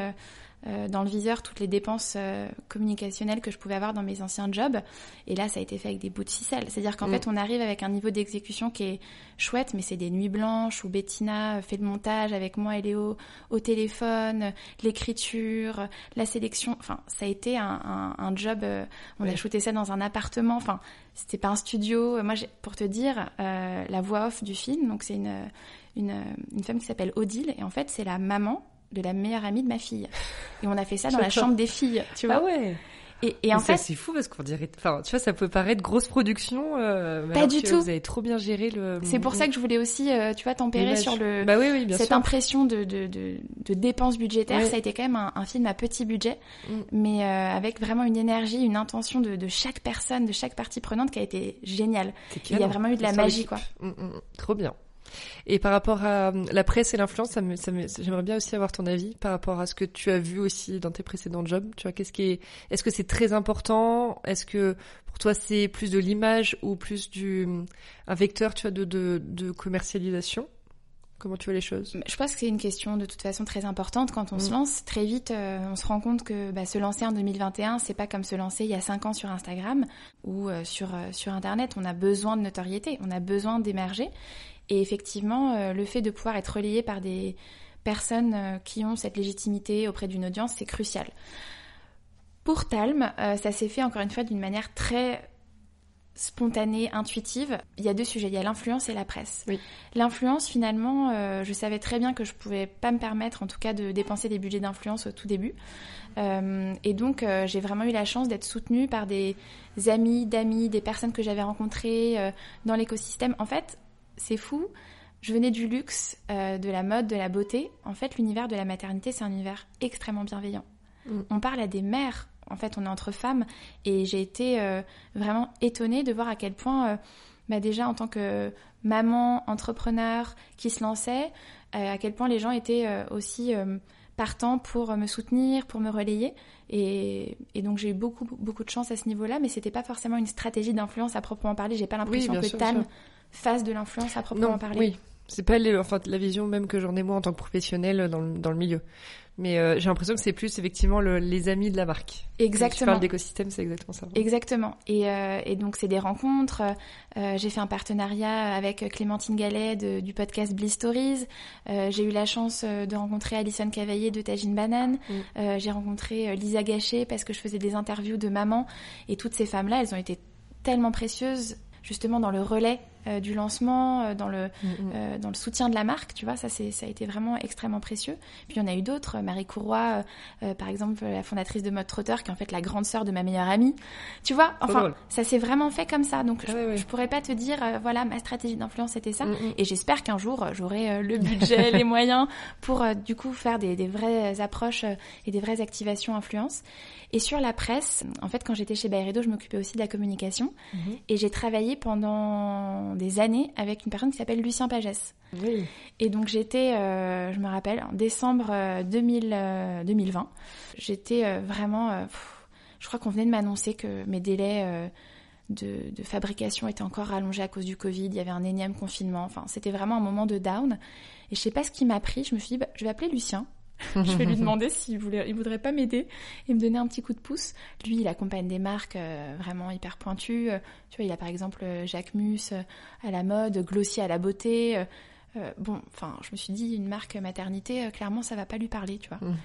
B: dans le viseur toutes les dépenses euh, communicationnelles que je pouvais avoir dans mes anciens jobs. Et là, ça a été fait avec des bouts de ficelle. C'est-à-dire qu'en
A: Mm.
B: fait, on arrive avec un niveau d'exécution qui est chouette, mais c'est des nuits blanches où Bettina fait le montage avec moi et Léo au téléphone, l'écriture, la sélection. Enfin, ça a été un, un, un job. euh, on a shooté ça dans un appartement. Enfin, c'était pas un studio. Moi, pour te dire, euh, la voix off du film, donc c'est une, une, une femme qui s'appelle Odile, et en fait, c'est la maman de la meilleure amie de ma fille. Et on a fait ça dans la chambre des filles, tu vois.
A: Ah ouais.
B: Et, et en fait,
A: c'est fou parce qu'on dirait, enfin, tu vois, ça peut paraître grosse production. euh, mais
B: Pas du tout.
A: Vous avez trop bien géré le.
B: c'est pour ça que je voulais aussi, euh, tu vois, tempérer sur le,
A: Bah oui, oui, bien
B: cette
A: sûr.
B: impression de, de, de, de dépenses budgétaires.
A: Ouais.
B: Ça a été quand même un, un film à petit budget,
A: Mm.
B: mais euh, avec vraiment une énergie, une intention de, de chaque personne, de chaque partie prenante qui a été géniale. Il y a vraiment eu de la magie, quoi.
A: Mm, mm, trop bien. Et par rapport à la presse et l'influence, ça me, ça me- j'aimerais bien aussi avoir ton avis par rapport à ce que tu as vu aussi dans tes précédents jobs. Tu vois, qu'est-ce qui est, est-ce que c'est très important? Est-ce que pour toi c'est plus de l'image ou plus du un vecteur, tu vois, de, de, de commercialisation? Comment tu vois les choses?
B: Je pense que c'est une question de toute façon très importante quand on
A: Mm.
B: se lance. Très vite, euh, on se rend compte que bah, se lancer en 2021, c'est pas comme se lancer il y a 5 ans sur Instagram ou euh, sur, euh, sur Internet. On a besoin de notoriété, on a besoin d'émerger. Et effectivement, euh, le fait de pouvoir être relayé par des personnes euh, qui ont cette légitimité auprès d'une audience, c'est crucial. Pour Talm, euh, ça s'est fait encore une fois d'une manière très spontanée, intuitive. Il y a deux sujets, il y a l'influence et la presse.
A: Oui.
B: L'influence, finalement, euh, je savais très bien que je pouvais pas me permettre, en tout cas, de dépenser des budgets d'influence au tout début. Euh, et donc, euh, j'ai vraiment eu la chance d'être soutenue par des amis, d'amis, des personnes que j'avais rencontrées dans l'écosystème. En fait, c'est fou. Je venais du luxe, euh, de la mode, de la beauté. En fait, l'univers de la maternité, c'est un univers extrêmement bienveillant.
A: Mm.
B: On parle à des mères. En fait, on est entre femmes. Et j'ai été euh, vraiment étonnée de voir à quel point, euh, bah déjà en tant que maman, entrepreneur qui se lançait, à quel point les gens étaient aussi partants pour me soutenir, pour me relayer. Et, et donc j'ai eu beaucoup, beaucoup de chance à ce niveau-là, mais c'était pas forcément une stratégie d'influence à proprement parler. J'ai pas l'impression que Tam. Fasse de l'influence à proprement
A: Non,
B: parler.
A: oui. C'est pas les- enfin, la vision même que j'en ai moi en tant que professionnel dans le, dans le milieu. Mais euh, j'ai l'impression que c'est plus effectivement le- les amis de la marque. Quand tu
B: Exactement.
A: parles d'écosystème, c'est exactement ça.
B: Exactement. Et, euh, et donc, c'est des rencontres. Euh, j'ai fait un partenariat avec Clémentine Gallet de- du podcast Bliss Stories. Euh, j'ai eu la chance euh, de rencontrer Alison Cavaillé de Tagine Banane.
A: Mm.
B: Euh, j'ai rencontré euh, Lisa Gachet parce que je faisais des interviews de maman. Et toutes ces femmes-là, elles ont été tellement précieuses justement dans le relais euh, du lancement, euh, dans le
A: Mm, mm.
B: euh, dans le soutien de la marque, tu vois, ça c'est ça a été vraiment extrêmement précieux. Puis il y en a eu d'autres, Marie Courroy, euh, par exemple la fondatrice de Mode Trotter, qui est en fait la grande sœur de ma meilleure amie. Tu vois, enfin ça s'est vraiment fait comme ça. Donc
A: Ah
B: je, je pourrais pas te dire, voilà, ma stratégie d'influence c'était ça.
A: Mm.
B: Et j'espère qu'un jour j'aurai le budget, les moyens pour du coup faire des, des vraies approches et des vraies activations influence. Et sur la presse, en fait, quand j'étais chez Bayredo, je m'occupais aussi de la communication
A: Mhm.
B: et j'ai travaillé pendant des années avec une personne qui s'appelle Lucien Pagès.
A: Oui.
B: Et donc j'étais, euh, je me rappelle, en décembre euh, 2000, euh, 2020, j'étais euh, vraiment, euh, pff, je crois qu'on venait de m'annoncer que mes délais euh, de, de fabrication étaient encore rallongés à cause du Covid, il y avait un énième confinement, enfin c'était vraiment un moment de down. Et je sais pas ce qui m'a pris, je me suis dit, bah, je vais appeler Lucien. Je vais lui demander s'il voulait, il voudrait pas m'aider et me donner un petit coup de pouce. Lui, il accompagne des marques euh, vraiment hyper pointues. Euh, tu vois, il a par exemple euh, Jacques Mus à la mode, Glossier à la beauté. Euh, bon, enfin, je me suis dit, une marque maternité, euh, clairement, ça va pas lui parler, tu vois.
A: Mm.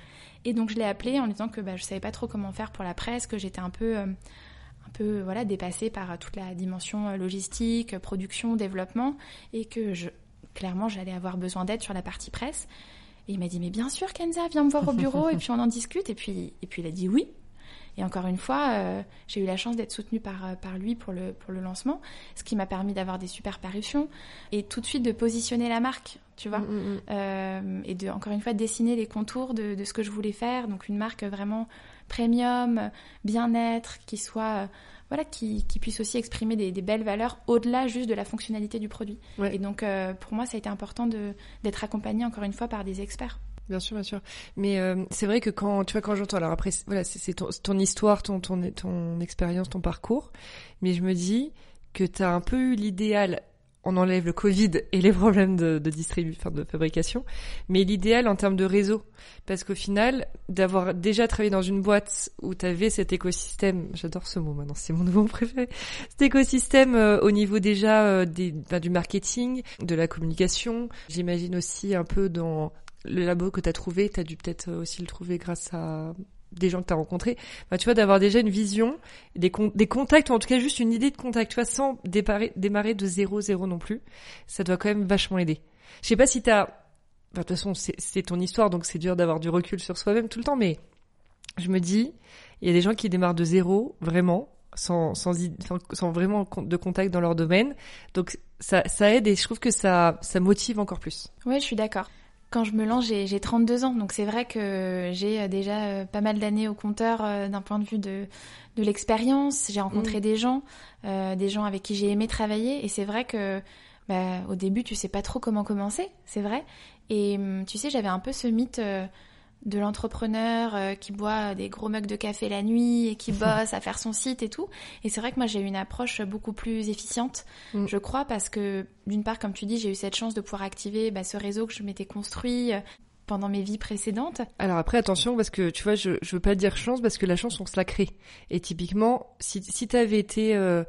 B: Et donc, je l'ai appelé en lui disant que bah, je savais pas trop comment faire pour la presse, que j'étais un peu, euh, un peu, voilà, dépassée par toute la dimension logistique, production, développement, et que je, clairement, j'allais avoir besoin d'aide sur la partie presse. Et il m'a dit, mais bien sûr, Kenza, viens me voir au bureau, et puis on en discute. Et puis, et puis il a dit oui. Et encore une fois, euh, j'ai eu la chance d'être soutenue par, euh, par lui pour le, pour le lancement, ce qui m'a permis d'avoir des super parutions et tout de suite de positionner la marque, tu vois,
A: Mm, mm, mm.
B: euh, et de, encore une fois, dessiner les contours de, de ce que je voulais faire. Donc une marque vraiment premium, bien-être, qui soit, voilà, qui, qui puisse aussi exprimer des, des belles valeurs au-delà juste de la fonctionnalité du produit.
A: Ouais.
B: Et donc, euh, pour moi, ça a été important d'être accompagnée, encore une fois, par des experts.
A: Bien sûr, bien sûr. Mais euh, c'est vrai que quand tu vois quand j'entends alors après voilà c'est c'est ton, c'est ton histoire, ton ton ton expérience, ton parcours, mais je me dis que tu as un peu eu l'idéal on enlève le Covid et les problèmes de, de distribution, de fabrication, mais l'idéal en termes de réseau, parce qu'au final, d'avoir déjà travaillé dans une boîte où tu avais cet écosystème, j'adore ce mot maintenant, c'est mon nouveau préféré, cet écosystème euh, au niveau déjà euh, ben, du marketing, de la communication, j'imagine aussi un peu dans le labo que tu as trouvé, tu as dû peut-être aussi le trouver grâce à des gens que tu as rencontrés, bah, tu vois, d'avoir déjà une vision, des, contacts, ou en tout cas juste une idée de contact, tu vois, sans démarrer, de zéro, zéro non plus, ça doit quand même vachement aider. Je sais pas si t'as, as de toute façon, c'est ton histoire, donc c'est dur d'avoir du recul sur soi-même tout le temps, mais je me dis, il y a des gens qui démarrent de zéro, vraiment, sans vraiment de contact dans leur domaine, donc ça, ça aide et je trouve que ça, ça motive encore plus.
B: Ouais, je suis d'accord. Quand je me lance, j'ai 32 ans, donc c'est vrai que j'ai euh, déjà euh, pas mal d'années au compteur euh, d'un point de vue de, de l'expérience. J'ai rencontré mm. des gens, des gens avec qui j'ai aimé travailler, et c'est vrai que bah, au début, tu sais pas trop comment commencer, c'est vrai. Et hum, tu sais, j'avais un peu ce mythe de l'entrepreneur euh, qui boit des gros mugs de café la nuit et qui bosse à faire son site et tout. Et c'est vrai que moi j'ai eu une approche beaucoup plus efficiente, mm. je crois, parce que d'une part, comme tu dis, j'ai eu cette chance de pouvoir activer bah, ce réseau que je m'étais construit euh, pendant mes vies précédentes.
A: Alors après, attention, parce que tu vois, je, je veux pas dire chance, parce que la chance, on se la crée. Et typiquement, si, si tu avais été... Euh,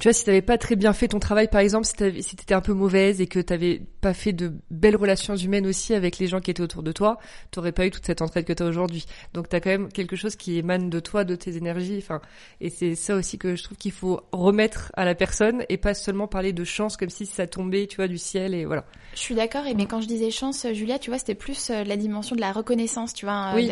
A: tu vois, si t'avais pas très bien fait ton travail, par exemple, si t'avais, si t'étais un peu mauvaise et que t'avais pas fait de belles relations humaines aussi avec les gens qui étaient autour de toi, t'aurais pas eu toute cette entraide que t'as aujourd'hui. Donc t'as quand même quelque chose qui émane de toi, de tes énergies, enfin, et c'est ça aussi que je trouve qu'il faut remettre à la personne et pas seulement parler de chance comme si ça tombait, tu vois, du ciel et voilà.
B: Je suis d'accord, et mais quand je disais chance, Julia, tu vois, c'était plus euh, la dimension de la reconnaissance, tu vois. Oui.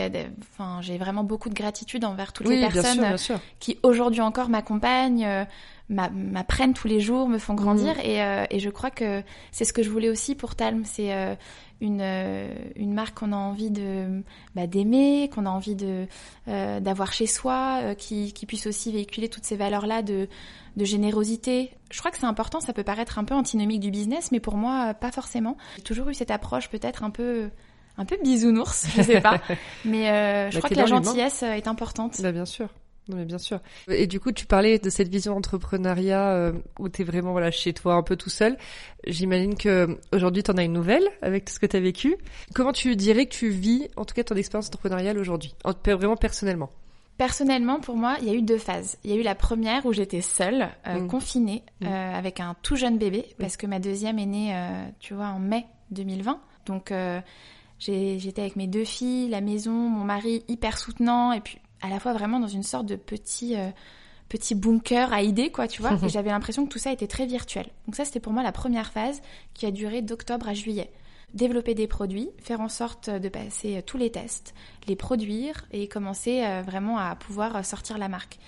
B: Enfin, j'ai vraiment beaucoup de gratitude envers toutes les personnes qui aujourd'hui encore m'accompagnent euh, m'apprennent tous les jours, me font grandir. Mm. Et, euh, et, je crois que c'est ce que je voulais aussi pour Talm. C'est euh, une, euh, une marque qu'on a envie de bah, d'aimer, qu'on a envie de d'avoir chez soi, qui, qui puisse aussi véhiculer toutes ces valeurs-là de, de générosité. Je crois que c'est important. Ça peut paraître un peu antinomique du business, mais pour moi, pas forcément. J'ai toujours eu cette approche peut-être un peu un peu bisounours, je sais pas. mais je bah, crois que la gentillesse est importante.
A: Bah, bien sûr. Non mais bien sûr. Et du coup, tu parlais de cette vision d'entrepreneuriat euh, où tu es vraiment voilà chez toi un peu tout seul. J'imagine que aujourd'hui tu en as une nouvelle avec tout ce que tu as vécu. Comment tu dirais que tu vis en tout cas ton expérience entrepreneuriale aujourd'hui, vraiment personnellement?
B: Personnellement, pour moi, il y a eu deux phases. Il y a eu la première où j'étais seule, euh, mm. confinée, mm. Euh, avec un tout jeune bébé, parce que ma deuxième est née, tu vois, en mai 2020. Donc j'étais avec mes deux filles, la maison, mon mari hyper soutenant, et puis à la fois vraiment dans une sorte de petit euh, petit bunker à idées quoi tu vois. Et j'avais l'impression que tout ça était très virtuel. Donc ça c'était pour moi la première phase qui a duré d'octobre à juillet. Développer des produits faire en sorte de passer euh, tous les tests les produire et commencer euh, vraiment à pouvoir sortir la marque.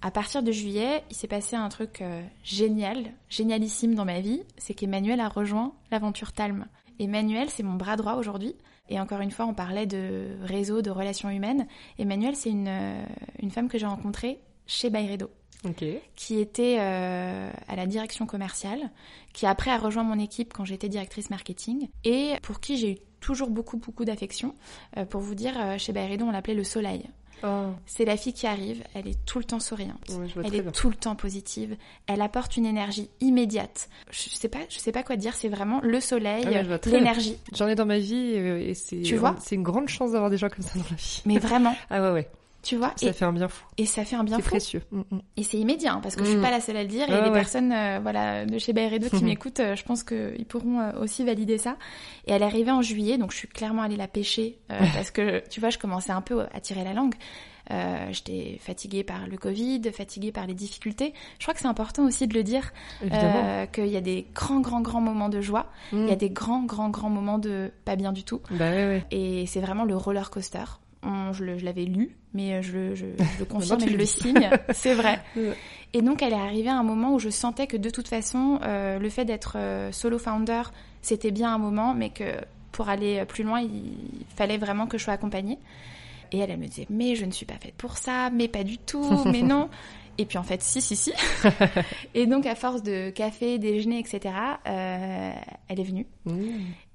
B: À partir de juillet, il s'est passé un truc génial, génialissime dans ma vie, c'est qu'Emmanuel a rejoint l'aventure Talm. Emmanuel, c'est mon bras droit aujourd'hui. Et encore une fois, on parlait de réseau, de relations humaines. Emmanuel, c'est une, euh, une femme que j'ai rencontrée chez Bayredo. qui était euh, à la direction commerciale, qui après a rejoint mon équipe quand j'étais directrice marketing, et pour qui j'ai eu toujours beaucoup beaucoup d'affection. Euh, pour vous dire, chez Bayredo, on l'appelait le soleil. Oh. C'est la fille qui arrive, elle est tout le temps souriante, elle est tout le temps positive, elle apporte une énergie immédiate. Je sais pas, je sais pas quoi dire, c'est vraiment le soleil, ah l'énergie.
A: J'en ai dans ma vie et c'est c'est une grande chance d'avoir des gens comme ça dans la vie.
B: Mais vraiment.
A: ah ouais ouais.
B: Tu vois
A: Ça fait un bien fou.
B: Et ça fait un bien fou.
A: C'est précieux.
B: Mm, mm. Et c'est immédiat, hein, parce que je suis mm. pas la seule à le dire. et les personnes euh, voilà, de chez Bayredo qui m'écoutent, euh, je pense qu'ils pourront euh, aussi valider ça. Et elle est arrivée en juillet, donc je suis clairement allée la pêcher, parce que, tu vois, je commençais un peu à tirer la langue. Euh, J'étais fatiguée par le Covid, fatiguée par les difficultés. Je crois que c'est important aussi de le dire, euh, qu'il y a des grands, grands, grands moments de joie. Il y a des grands, grands, grands moments de pas bien du tout.
A: Bah, ouais, ouais.
B: Et c'est vraiment le roller coaster je, l'avais lu, mais je, je, je le confirme et je le signe, c'est vrai. Et donc elle est arrivée à un moment où je sentais que de toute façon, euh, le fait d'être euh, solo founder, c'était bien un moment, mais que pour aller plus loin, il fallait vraiment que je sois accompagnée. Et elle, elle me disait, mais je ne suis pas faite pour ça, mais pas du tout, mais non. Et puis en fait, si, si, si. et donc à force de café, déjeuner, etc., euh, elle est venue. Mmh.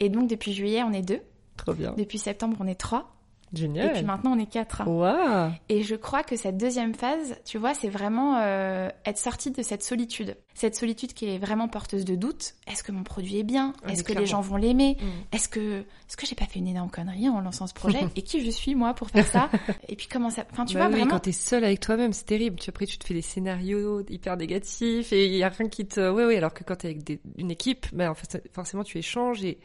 B: Et donc depuis juillet, on est deux.
A: Trop bien.
B: Depuis septembre, on est trois.
A: Génial.
B: Et puis maintenant, on est quatre.
A: Waouh.
B: Et je crois que cette deuxième phase, tu vois, c'est vraiment euh, être sorti de cette solitude. Cette solitude qui est vraiment porteuse de doute. Est-ce que mon produit est bien?
A: Ah,
B: Est-ce que les gens vont l'aimer?
A: Mm.
B: Est-ce que est-ce que j'ai pas fait une énorme connerie en lançant ce projet? Et qui je suis moi pour faire ça? Et puis comment ça Enfin, tu
A: Bah
B: vois
A: oui,
B: vraiment.
A: quand t'es seul avec toi-même, c'est terrible. Tu après tu te fais des scénarios hyper négatifs et il y a rien qui te. Ouais, ouais. Alors que quand t'es avec des- une équipe, bah en fait, forcément tu échanges et.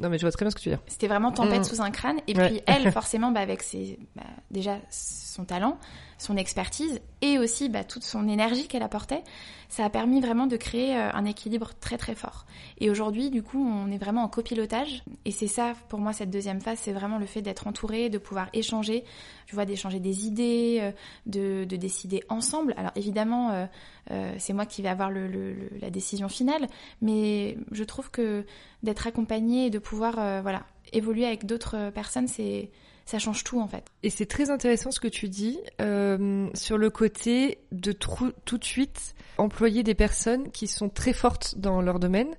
A: Non, mais je vois très bien ce que tu veux dire.
B: C'était vraiment tempête
A: Mm.
B: sous un crâne. Et
A: Ouais.
B: puis elle, forcément, bah, avec ses, bah, déjà son talent, son expertise et aussi bah, toute son énergie qu'elle apportait, ça a permis vraiment de créer euh, un équilibre très très fort. Et aujourd'hui, du coup, on est vraiment en copilotage. Et c'est ça, pour moi, cette deuxième phase, c'est vraiment le fait d'être entouré, de pouvoir échanger, tu vois, d'échanger des idées, euh, de, de décider ensemble. Alors évidemment, euh, euh, c'est moi qui vais avoir le, le- la décision finale, mais je trouve que d'être accompagné et de pouvoir voilà évoluer avec d'autres personnes, c'est ça change tout en fait.
A: Et c'est très intéressant ce que tu dis euh, sur le côté de tout de suite employer des personnes qui sont très fortes dans leur domaine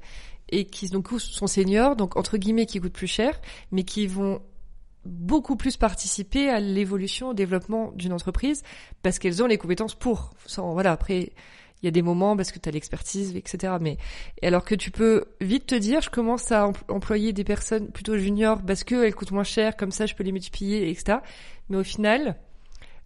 A: et qui donc sont seniors, donc entre guillemets qui coûtent plus cher, mais qui vont beaucoup plus participer à l'évolution, au développement d'une entreprise parce qu'elles ont les compétences pour. Sans, voilà, après il y a des moments parce que tu as l'expertise, etc. Mais alors que tu peux vite te dire, je commence à empl- employer des personnes plutôt juniors parce qu'elles coûtent moins cher, comme ça je peux les multiplier, etc. Mais au final,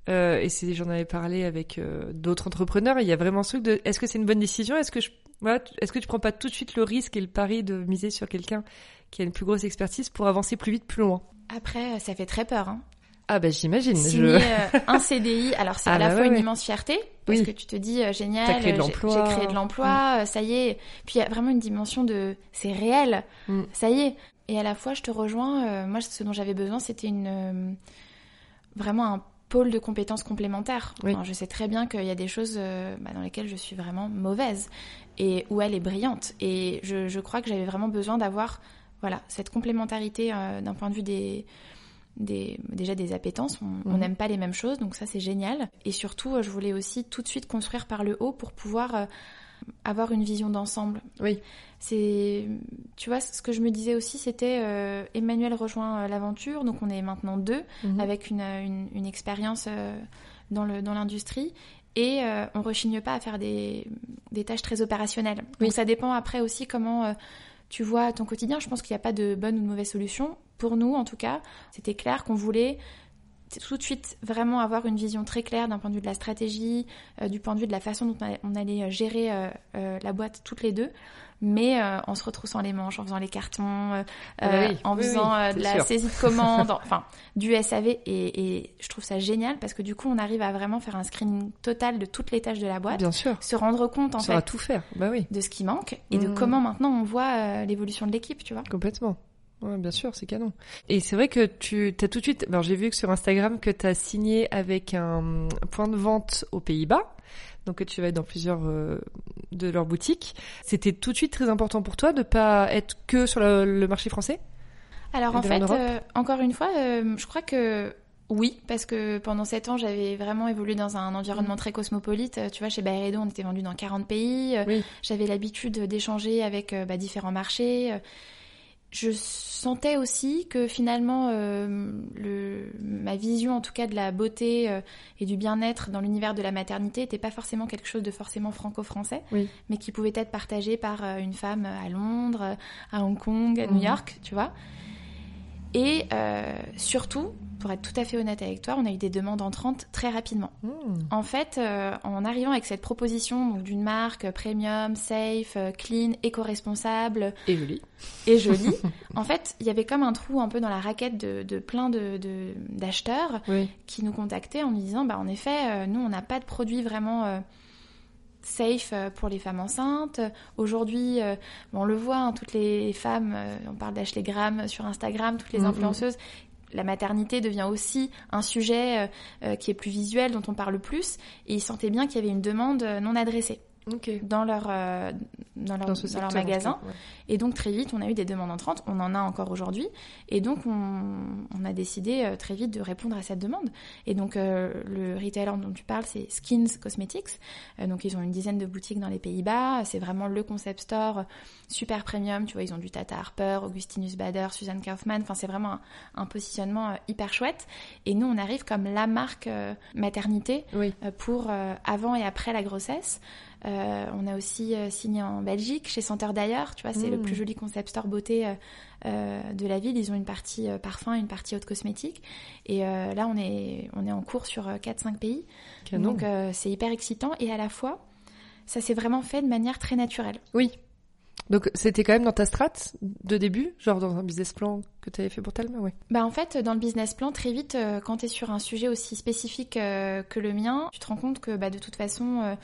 A: euh, et c'est j'en avais parlé avec euh, d'autres entrepreneurs, il y a vraiment ce truc de est-ce que c'est une bonne décision? Est-ce que je voilà, est-ce que tu prends pas tout de suite le risque et le pari de miser sur quelqu'un qui a une plus grosse expertise pour avancer plus vite, plus loin?
B: Après, ça fait très peur. Hein.
A: Ah bah j'imagine.
B: Signer
A: Je...
B: euh, un CDI, alors c'est
A: Ah
B: à la
A: bah
B: fois
A: ouais,
B: une
A: ouais.
B: immense fierté parce
A: Oui.
B: que tu te dis euh, génial, euh, j'ai- créé de l'emploi, euh, ça y est. Puis il y a vraiment une dimension de c'est réel,
A: Mm.
B: ça y est. Et à la fois, je te rejoins. euh, moi, ce dont j'avais besoin, c'était une euh, vraiment un pôle de compétences complémentaires.
A: Oui.
B: Enfin, je sais très bien qu'il y a des choses euh, bah, dans lesquelles je suis vraiment mauvaise et où elle est brillante. Et je, je crois que j'avais vraiment besoin d'avoir voilà cette complémentarité d'un point de vue des des, déjà des appétences, on on
A: Mhm.
B: n'aime pas les mêmes choses, donc ça c'est génial. Et surtout, euh, je voulais aussi tout de suite construire par le haut pour pouvoir euh, avoir une vision d'ensemble.
A: Oui.
B: C'est, tu vois, ce que je me disais aussi, c'était euh, Emmanuel rejoint l'aventure, donc on est maintenant deux
A: Mhm.
B: avec une, une, une expérience euh, dans le dans l'industrie. Et on rechigne pas à faire des, des tâches très opérationnelles.
A: Oui.
B: Donc ça dépend après aussi comment tu vois ton quotidien. Je pense qu'il n'y a pas de bonne ou de mauvaise solution. Pour nous, en tout cas, c'était clair qu'on voulait tout de suite vraiment avoir une vision très claire d'un point de vue de la stratégie, euh, du point de vue de la façon dont on allait- euh, gérer euh, euh, la boîte toutes les deux, mais en se retroussant les manches, en faisant les cartons,
A: Ah bah oui,
B: en
A: oui,
B: faisant
A: oui,
B: de la
A: sûr.
B: saisie de commande, en- enfin du SAV, et, et je trouve ça génial parce que du coup on arrive à vraiment faire un screening total de toutes les tâches de la boîte,
A: Bien sûr.
B: se rendre compte en fait
A: tout faire. Bah
B: de ce qui manque et de
A: Mhm.
B: comment maintenant on voit l'évolution de l'équipe, tu vois.
A: complètement. Ouais, bien sûr, c'est canon. Et c'est vrai que tu as tout de suite. Alors j'ai vu que sur Instagram que tu as signé avec un point de vente aux Pays-Bas. Donc que tu vas être dans plusieurs euh, de leurs boutiques. C'était tout de suite très important pour toi de pas être que sur le, le marché français?
B: Alors en fait, euh, encore une fois, euh, je crois que oui, parce que pendant sept ans, j'avais vraiment évolué dans un environnement très cosmopolite. Tu vois, chez Byredo, on était vendu dans 40 pays.
A: Oui.
B: J'avais l'habitude d'échanger avec bah, différents marchés. Je sentais aussi que finalement, euh, le, ma vision, en tout cas, de la beauté euh, et du bien-être dans l'univers de la maternité n'était pas forcément quelque chose de forcément franco-français,
A: Oui.
B: mais qui pouvait être partagé par euh, une femme à Londres, à Hong Kong, à New
A: Mhm.
B: York, tu vois. Et euh, surtout, pour être tout à fait honnête avec toi, on a eu des demandes entrantes très rapidement.
A: Mmh.
B: En fait, euh, en arrivant avec cette proposition d'une marque premium, safe, euh, clean, éco-responsable
A: Et joli.
B: et jolie, en fait, il y avait comme un trou un peu dans la raquette de, de plein de- de- d'acheteurs
A: Oui.
B: qui nous contactaient en nous disant, bah, en effet, euh, nous, on n'a pas de produit vraiment euh, safe pour les femmes enceintes. Aujourd'hui, euh, on le voit, hein, toutes les femmes, euh, on parle d'Ashley Graham sur Instagram, toutes les
A: Mhm.
B: influenceuses, la maternité devient aussi un sujet euh, euh, qui est plus visuel, dont on parle plus, et ils sentaient bien qu'il y avait une demande euh, non adressée. Dans leur, euh, dans leur, dans leur magasin. Et donc très vite, on a eu des demandes entrantes. On en a encore aujourd'hui. Et donc on, on, a décidé euh, très vite de répondre à cette demande. Et donc euh, le retailer dont tu parles, c'est Skins Cosmetics. donc ils ont une dizaine de boutiques dans les Pays-Bas. C'est vraiment le concept store super premium. Tu vois, ils ont du Tata Harper, Augustinus Bader, Suzanne Kaufman. Enfin, c'est vraiment un, positionnement hyper chouette. Et nous, on arrive comme la marque maternité pour avant et après la grossesse. Euh, on a aussi euh, signé en Belgique, chez Center d'ailleurs, tu vois, c'est le plus mm. joli concept store beauté euh, de la ville. Ils ont une partie parfum, une partie haute cosmétique. Et là, on est, on est en cours sur 4-5 pays. Donc, c'est hyper excitant. Et à la fois, ça s'est vraiment fait de manière très naturelle.
A: Oui. Donc c'était quand même dans ta strate de début, genre dans un business plan que tu avais fait pour Talma, oui.
B: Bah en fait, dans le business plan, très vite, euh, quand tu es sur un sujet aussi spécifique euh, que le mien, tu te rends compte que bah, de toute façon,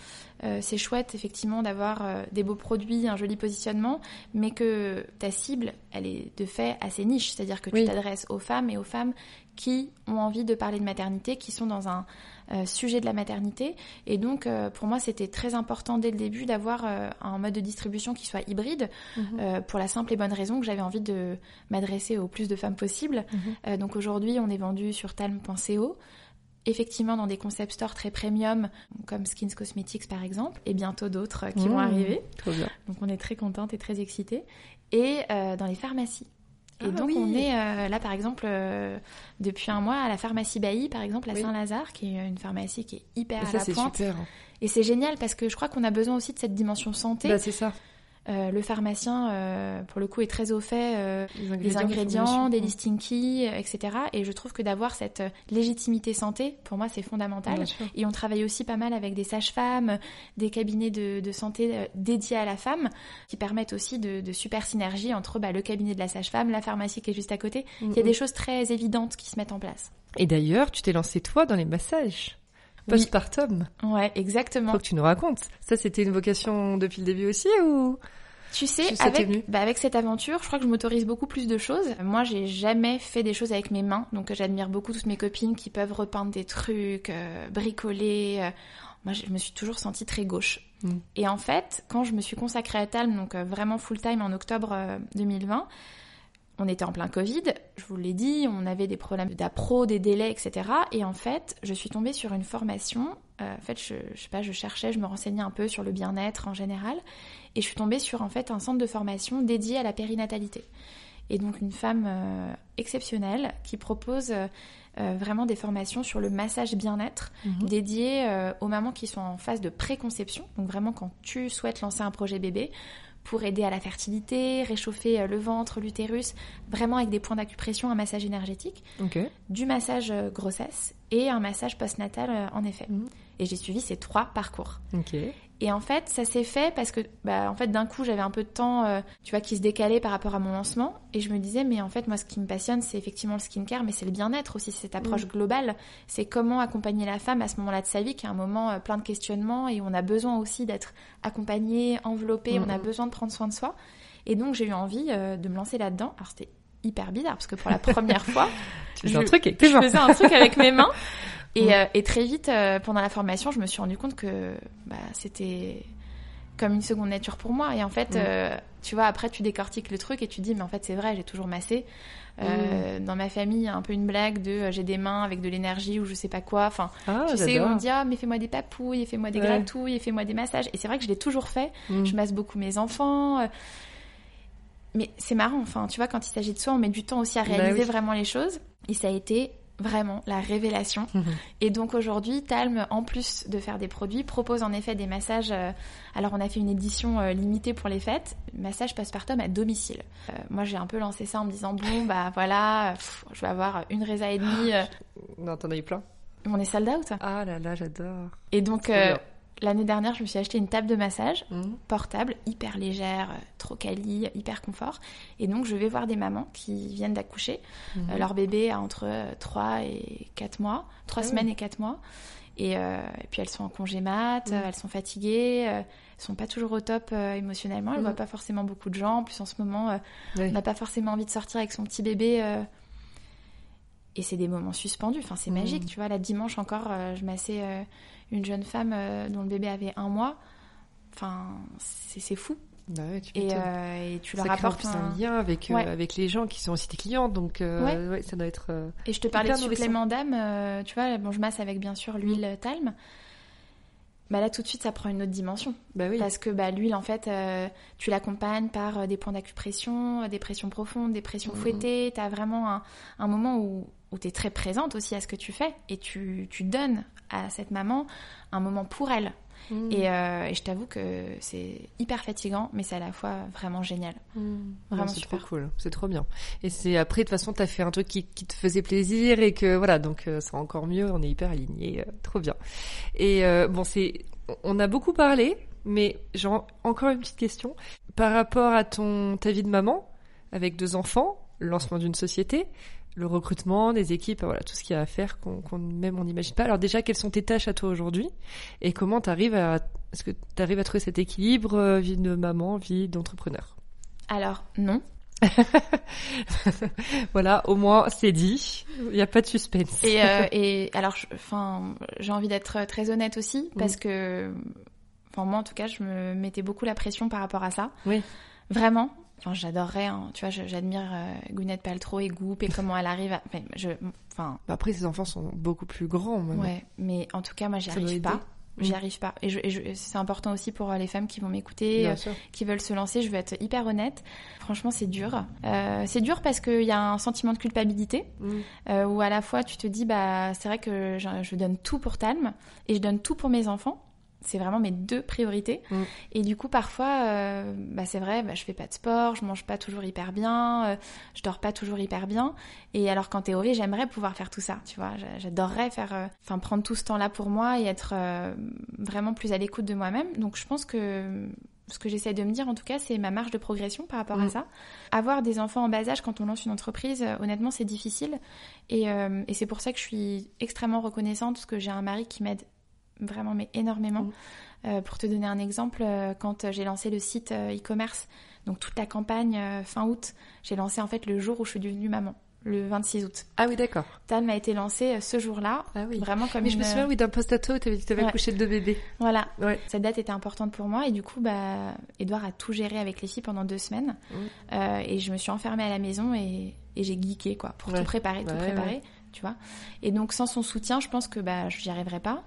B: euh, c'est chouette effectivement d'avoir des beaux produits, un joli positionnement, mais que ta cible, elle est de fait assez niche, c'est-à-dire que tu t'adresses aux femmes et aux femmes qui ont envie de parler de maternité, qui sont dans un euh, sujet de la maternité. Et donc, euh, pour moi, c'était très important dès le début d'avoir euh, un mode de distribution qui soit hybride, mhm. pour la simple et bonne raison que j'avais envie de m'adresser au plus de femmes possible. Mhm. donc aujourd'hui, on est vendu sur talm.co effectivement dans des concept stores très premium comme Skins Cosmetics par exemple et bientôt d'autres qui vont mmh. arriver. Donc on est très contente et très excitée et dans les pharmacies. Et ah donc on est euh, là par exemple euh, depuis un mois à la pharmacie Bailly par exemple à Saint-Lazare qui est une pharmacie qui est hyper à la pointe. Super. Et c'est génial parce que je crois qu'on a besoin aussi de cette dimension santé.
A: Bah, c'est ça.
B: Euh, le pharmacien, euh, pour le coup, est très au fait euh, des ingrédients, des listing keys, etc. Et je trouve que d'avoir cette légitimité santé, pour moi, c'est fondamental. Et on travaille aussi pas mal avec des sages-femmes, des cabinets de, santé dédiés à la femme, qui permettent aussi de, super synergie entre bah, le cabinet de la sage-femme, la pharmacie qui est juste à côté. Il y a des choses très évidentes qui se mettent en place.
A: Et d'ailleurs, tu t'es lancé toi dans les massages postpartum.
B: Ouais, exactement.
A: Faut que tu nous racontes. Ça, c'était une vocation depuis le début aussi ou?
B: Tu sais, avec, bah avec cette aventure, je crois que je m'autorise beaucoup plus de choses. Moi, j'ai jamais fait des choses avec mes mains, donc j'admire beaucoup toutes mes copines qui peuvent repeindre des trucs, euh, bricoler. Euh. Moi, je me suis toujours sentie très gauche. Mm. Et en fait, quand je me suis consacrée à Talm, donc euh, vraiment full time en octobre 2020, on était en plein Covid, je vous l'ai dit, on avait des problèmes d'appro, des délais, etc. Et en fait, je suis tombée sur une formation. Euh, en fait, je, je, sais pas, je cherchais, je me renseignais un peu sur le bien-être en général, et je suis tombée sur en fait un centre de formation dédié à la périnatalité. Et donc une femme euh, exceptionnelle qui propose euh, vraiment des formations sur le massage bien-être mhm. dédié aux mamans qui sont en phase de préconception. Donc vraiment quand tu souhaites lancer un projet bébé, pour aider à la fertilité, réchauffer euh, le ventre, l'utérus, vraiment avec des points d'acupression, un massage énergétique, du massage euh, grossesse et un massage postnatal euh, en effet. Mhm. Et j'ai suivi ces trois parcours. Et en fait, ça s'est fait parce que, bah, en fait, d'un coup, j'avais un peu de temps, euh, tu vois, qui se décalait par rapport à mon lancement. Et je me disais, mais en fait, moi, ce qui me passionne, c'est effectivement le skincare, mais c'est le bien-être aussi, cette approche globale. C'est comment accompagner la femme à ce moment-là de sa vie, qui est un moment euh, plein de questionnements et on a besoin aussi d'être accompagné, enveloppé, on a besoin de prendre soin de soi. Et donc, j'ai eu envie euh, de me lancer là-dedans. Alors, c'était hyper bizarre parce que pour la première fois,
A: tu un truc
B: je faisais un truc avec mes mains. Et, euh, et très vite, euh, pendant la formation, je me suis rendu compte que bah, c'était comme une seconde nature pour moi. Et en fait, euh, tu vois, après, tu décortiques le truc et tu dis, mais en fait, c'est vrai, j'ai toujours massé. Dans ma famille, il y a un peu une blague de j'ai des mains avec de l'énergie ou je sais pas quoi. Enfin, ah, tu sais, on me dit, ah, mais fais-moi des papouilles, fais-moi des gratouilles, fais-moi des massages. Et c'est vrai que je l'ai toujours fait. Mm. Je masse beaucoup mes enfants. Mais c'est marrant, enfin, tu vois, quand il s'agit de soi, on met du temps aussi à bah réaliser vraiment les choses. Et ça a été vraiment la révélation. Mhm. Et donc aujourd'hui, Talm, en plus de faire des produits, propose en effet des massages. Euh, alors on a fait une édition euh, limitée pour les fêtes, massage postpartum à domicile. Euh, moi j'ai un peu lancé ça en me disant bon bah voilà, je vais avoir une résa et demie.
A: non, t'en as eu plein.
B: On est sold out.
A: Ah là là, j'adore.
B: Et donc L'année dernière, je me suis acheté une table de massage mmh. portable, hyper légère, euh, trop quali, hyper confort. Et donc, je vais voir des mamans qui viennent d'accoucher. Mmh. Euh, leur bébé a entre 3 euh, et 4 mois, 3 ah semaines et 4 mois. Et, puis, elles sont en congé mat, mmh. elles sont fatiguées, elles sont pas toujours au top émotionnellement, elles voient pas forcément beaucoup de gens. En plus, en ce moment, on n'a pas forcément envie de sortir avec son petit bébé. Et c'est des moments suspendus. Enfin, c'est magique, tu vois. La dimanche encore, je massais une jeune femme euh, dont le bébé avait un mois. enfin, c'est fou.
A: Bah ouais, tu
B: Et, euh, et tu
A: ça
B: leur apportes
A: plus
B: un...
A: un lien avec, euh,
B: Ouais.
A: avec les gens qui sont aussi tes clients, donc euh, ouais, ça doit être... euh,
B: Et je te parlais de supplément d'âme, euh, tu vois, bon, je masse avec bien sûr l'huile Talm. Bah là, tout de suite, ça prend une autre dimension.
A: Bah oui,
B: Parce que bah, l'huile, en fait, euh, tu l'accompagnes par euh, des points d'acupression, euh, des pressions profondes, des pressions
A: Mhm.
B: fouettées. Tu as vraiment un, un moment où, où tu es très présente aussi à ce que tu fais et tu, tu donnes à cette maman un moment pour elle.
A: Mmh.
B: Et, euh, et je t'avoue que c'est hyper fatigant, mais c'est à la fois vraiment génial.
A: Mmh.
B: Vraiment
A: c'est
B: super.
A: trop cool, c'est trop bien. Et c'est après, de toute façon, t'as fait un truc qui, qui te faisait plaisir et que voilà, donc euh, c'est encore mieux, on est hyper alignés, euh, trop bien. Et euh, bon, c'est, on a beaucoup parlé, mais j'ai en- encore une petite question par rapport à ton ta vie de maman avec deux enfants, lancement d'une société. Le recrutement, des équipes, voilà, tout ce qu'il y a à faire qu'on même on n'imagine pas. Alors déjà, quelles sont tes tâches à toi aujourd'hui et comment t'arrives à, est-ce que t'arrives à trouver cet équilibre euh, vie de maman, vie d'entrepreneur?
B: Alors, non.
A: Voilà, au moins c'est dit. Il n'y a pas de suspense.
B: Et, euh, et alors, enfin, j'ai envie d'être très honnête aussi, parce que, enfin, moi en tout cas, je me mettais beaucoup la pression par rapport à ça.
A: Oui.
B: Vraiment. Enfin, j'adorerais, hein, tu vois, j'admire euh, Gwyneth Paltrow et Goop et comment elle arrive à. Enfin, je, enfin,
A: Bah, Après, ces enfants sont beaucoup plus grands.
B: ouais, mais en tout cas, moi, j'y arrive pas. J'y
A: Mm.
B: arrive pas. Et, je- et je- c'est important aussi pour euh, les femmes qui vont m'écouter, euh, qui veulent se lancer. Je veux être hyper honnête. Franchement, c'est dur. Euh, c'est dur parce qu'il y a un sentiment de culpabilité
A: Mm.
B: euh, où à la fois tu te dis bah c'est vrai que je, je donne tout pour Talm et je donne tout pour mes enfants. C'est vraiment mes deux priorités.
A: Mm.
B: Et du coup, parfois, euh, bah, c'est vrai, bah, je fais pas de sport, je mange pas toujours hyper bien, euh, je dors pas toujours hyper bien. Et alors qu'en théorie, j'aimerais pouvoir faire tout ça, tu vois. J'a- J'adorerais faire, euh, enfin, prendre tout ce temps-là pour moi et être vraiment plus à l'écoute de moi-même. Donc, je pense que ce que j'essaie de me dire, en tout cas, c'est ma marge de progression par rapport à
A: Mm.
B: ça. Avoir des enfants en bas âge quand on lance une entreprise, honnêtement, c'est difficile. Et, euh, et c'est pour ça que je suis extrêmement reconnaissante parce que j'ai un mari qui m'aide vraiment mais énormément.
A: Mm.
B: Euh, pour te donner un exemple, euh, quand j'ai lancé le site euh, e-commerce, donc toute la campagne euh, fin août, j'ai lancé en fait le jour où je suis devenue maman, le 26 août.
A: Ah oui, d'accord.
B: Talm a été lancé euh, ce jour-là,
A: Ah oui.
B: vraiment comme
A: Mais je me souviens, oui, d'un post à toi où t'avais dit que t'avais
B: Ouais.
A: accouché de deux bébés.
B: Voilà,
A: Ouais.
B: cette date était importante pour moi et du coup, bah, Edouard a tout géré avec les filles pendant deux semaines
A: Mm.
B: Euh, et je me suis enfermée à la maison et, et j'ai geeké quoi pour
A: Ouais.
B: tout préparer, tout préparer, tu vois. Et donc sans son soutien, je pense que bah j'y arriverais pas.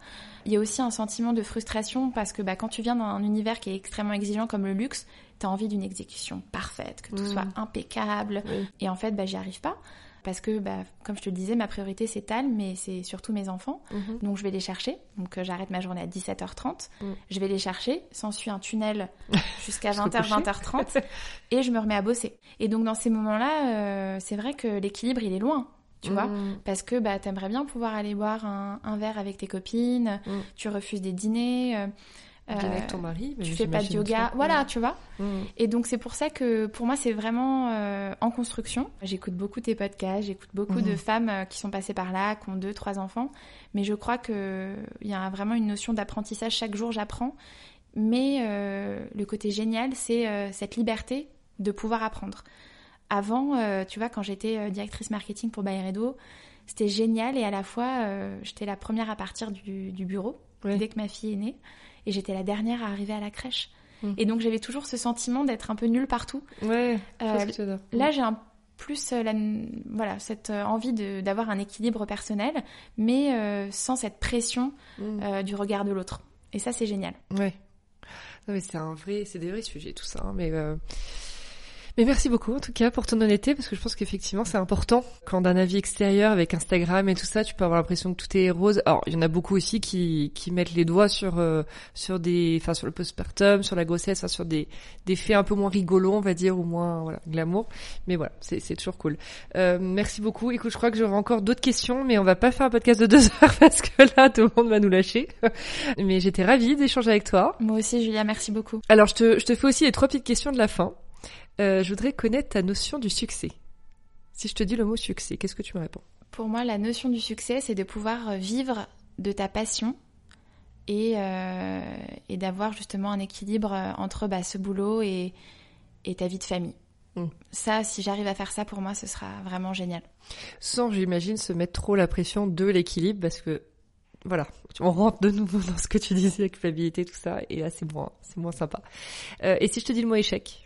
B: Il y a aussi un sentiment de frustration parce que bah quand tu viens dans un univers qui est extrêmement exigeant comme le luxe, t'as envie d'une exécution parfaite, que tout
A: Mm.
B: soit impeccable.
A: Oui.
B: Et en fait, bah j'y arrive pas parce que bah comme je te le disais, ma priorité c'est Talm, mais c'est surtout mes enfants.
A: Mhm.
B: Donc je vais les chercher. Donc euh, j'arrête ma journée à 17h30.
A: Mm.
B: Je vais les chercher. S'ensuit un tunnel jusqu'à
A: Jusqu'au
B: 20h,
A: coucher.
B: 20h30. et je me remets à bosser. Et donc dans ces moments-là, euh, c'est vrai que l'équilibre il est loin. Tu vois
A: Mm.
B: Parce que bah, t'aimerais bien pouvoir aller boire un, un verre avec tes copines,
A: Mm.
B: tu refuses des dîners, euh,
A: avec
B: euh,
A: ton mari. mais
B: tu fais pas de yoga, voilà, tu vois
A: Mm.
B: et donc c'est pour ça que pour moi c'est vraiment euh, en construction. J'écoute beaucoup tes podcasts, j'écoute beaucoup de femmes euh, qui sont passées par là, qui ont deux, trois enfants. Mais je crois que il y a vraiment une notion d'apprentissage. Chaque jour j'apprends. Mais euh, le côté génial c'est euh, cette liberté de pouvoir apprendre. Avant, euh, tu vois, quand j'étais euh, directrice marketing pour Bayredo, c'était génial et à la fois euh, j'étais la première à partir du, du bureau dès que ma fille est née et j'étais la dernière à arriver à la crèche.
A: Mhm.
B: Et donc j'avais toujours ce sentiment d'être un peu nulle partout.
A: Ouais,
B: Euh,
A: que.
B: Là, j'ai un plus la, voilà cette envie d'avoir un équilibre personnel, mais sans cette pression
A: Mm.
B: euh, du regard de l'autre. Et ça, c'est génial.
A: Ouais. Non mais c'est un vrai, c'est des vrais sujets tout ça. hein, mais mais merci beaucoup en tout cas pour ton honnêteté parce que je pense qu'effectivement c'est important quand d'un avis extérieur avec Instagram et tout ça, tu peux avoir l'impression que tout est rose. Alors il y en a beaucoup aussi qui qui mettent les doigts sur euh, sur des, enfin sur le postpartum, sur la grossesse, enfin, sur des des faits un peu moins rigolos on va dire ou moins voilà glamour. Mais voilà, c'est c'est toujours cool. Euh, merci beaucoup. Écoute, je crois que j'aurai encore d'autres questions, mais on va pas faire un podcast de deux heures parce que là tout le monde va nous lâcher. mais j'étais ravie d'échanger avec toi.
B: Moi aussi, Julia, merci beaucoup.
A: Alors, je te, je te fais aussi les trois petites questions de la fin. Euh, je voudrais connaître ta notion du succès. Si je te dis le mot succès, qu'est-ce que tu me réponds?
B: Pour moi, la notion du succès, c'est de pouvoir euh, vivre de ta passion et, euh, et d'avoir justement un équilibre entre bah, ce boulot et, et ta vie de famille.
A: Mm.
B: Ça, si j'arrive à faire ça, pour moi, ce sera vraiment génial.
A: Sans, j'imagine, se mettre trop la pression de l'équilibre, parce que voilà, on rentre de nouveau dans ce que tu disais, la culpabilité, tout ça, et là c'est moins, c'est moins sympa. Euh, et si je te dis le mot échec?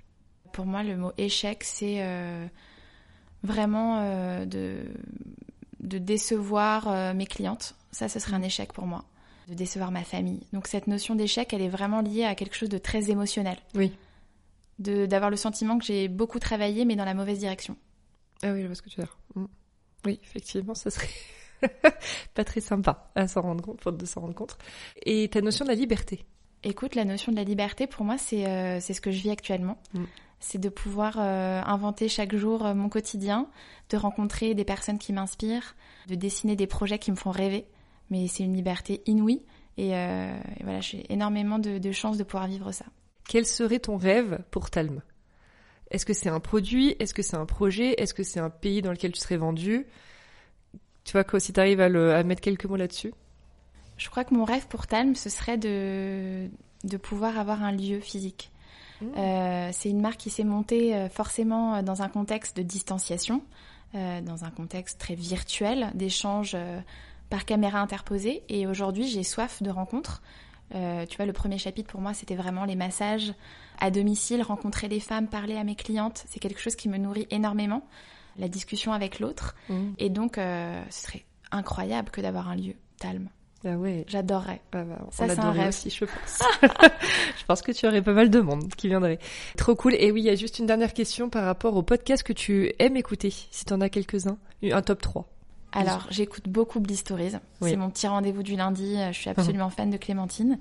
B: Pour moi, le mot échec, c'est euh, vraiment euh, de, de décevoir euh, mes clientes. Ça, ce serait un échec pour moi. De décevoir ma famille. Donc cette notion d'échec, elle est vraiment liée à quelque chose de très émotionnel.
A: Oui.
B: De D'avoir le sentiment que j'ai beaucoup travaillé, mais dans la mauvaise direction.
A: Ah oui, je vois ce que tu veux dire. Mm. Oui, effectivement, ça serait pas très sympa à s'en rendre compte, faute de s'en rendre compte. Et ta notion de la liberté?
B: Écoute, la notion de la liberté, pour moi, c'est euh, c'est ce que je vis actuellement.
A: Mm.
B: C'est de pouvoir euh, inventer chaque jour euh, mon quotidien, de rencontrer des personnes qui m'inspirent, de dessiner des projets qui me font rêver. Mais c'est une liberté inouïe. Et, euh, et voilà, j'ai énormément de, de chance de pouvoir vivre ça.
A: Quel serait ton rêve pour Talm? Est-ce que c'est un produit? Est-ce que c'est un projet? Est-ce que c'est un pays dans lequel tu serais vendu? Tu vois, quoi, si tu arrives à, le, à mettre quelques mots là-dessus?
B: Je crois que mon rêve pour Talm, ce serait de, de pouvoir avoir un lieu physique.
A: Mmh.
B: Euh, c'est une marque qui s'est montée euh, forcément euh, dans un contexte de distanciation, euh, dans un contexte très virtuel, d'échanges par caméra interposée. Et aujourd'hui, j'ai soif de rencontres. Euh, tu vois, le premier chapitre pour moi, c'était vraiment les massages à domicile, rencontrer des femmes, parler à mes clientes. C'est quelque chose qui me nourrit énormément, la discussion avec l'autre.
A: Mm.
B: Et donc, euh, ce serait incroyable que d'avoir un lieu, Talm.
A: Ah ouais.
B: J'adorerais.
A: Ah bah, on
B: Ça, c'est un rêve.
A: aussi, je pense. je pense que tu aurais pas mal de monde qui viendrait. Trop cool. Et oui, il y a juste une dernière question par rapport au podcast que tu aimes écouter, si tu en as quelques-uns. Un top 3.
B: Alors, j'écoute beaucoup Bliss Stories.
A: Oui.
B: C'est mon petit rendez-vous du lundi. Euh, Je suis absolument fan de Clémentine.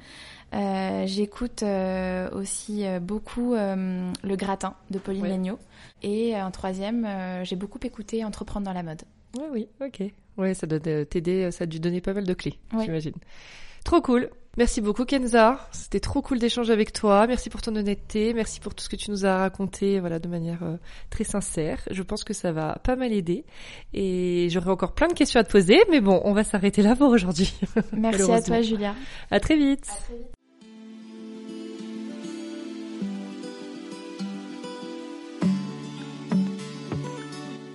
B: Euh, j'écoute euh, aussi euh, beaucoup euh, Le Gratin de Pauline. Legnaud. Et un troisième, euh, j'ai beaucoup écouté Entreprendre dans la mode.
A: Oui, oui, ok. Ouais, ça doit euh, t'aider, ça a dû donner pas mal de clés, j'imagine. Trop cool. Merci beaucoup Kenza. C'était trop cool d'échanger avec toi. Merci pour ton honnêteté. Merci pour tout ce que tu nous as raconté, voilà, de manière euh, très sincère. Je pense que ça va pas mal aider. Et j'aurai encore plein de questions à te poser, mais bon, on va s'arrêter là pour aujourd'hui.
B: Merci à toi, Julia.
A: À très vite.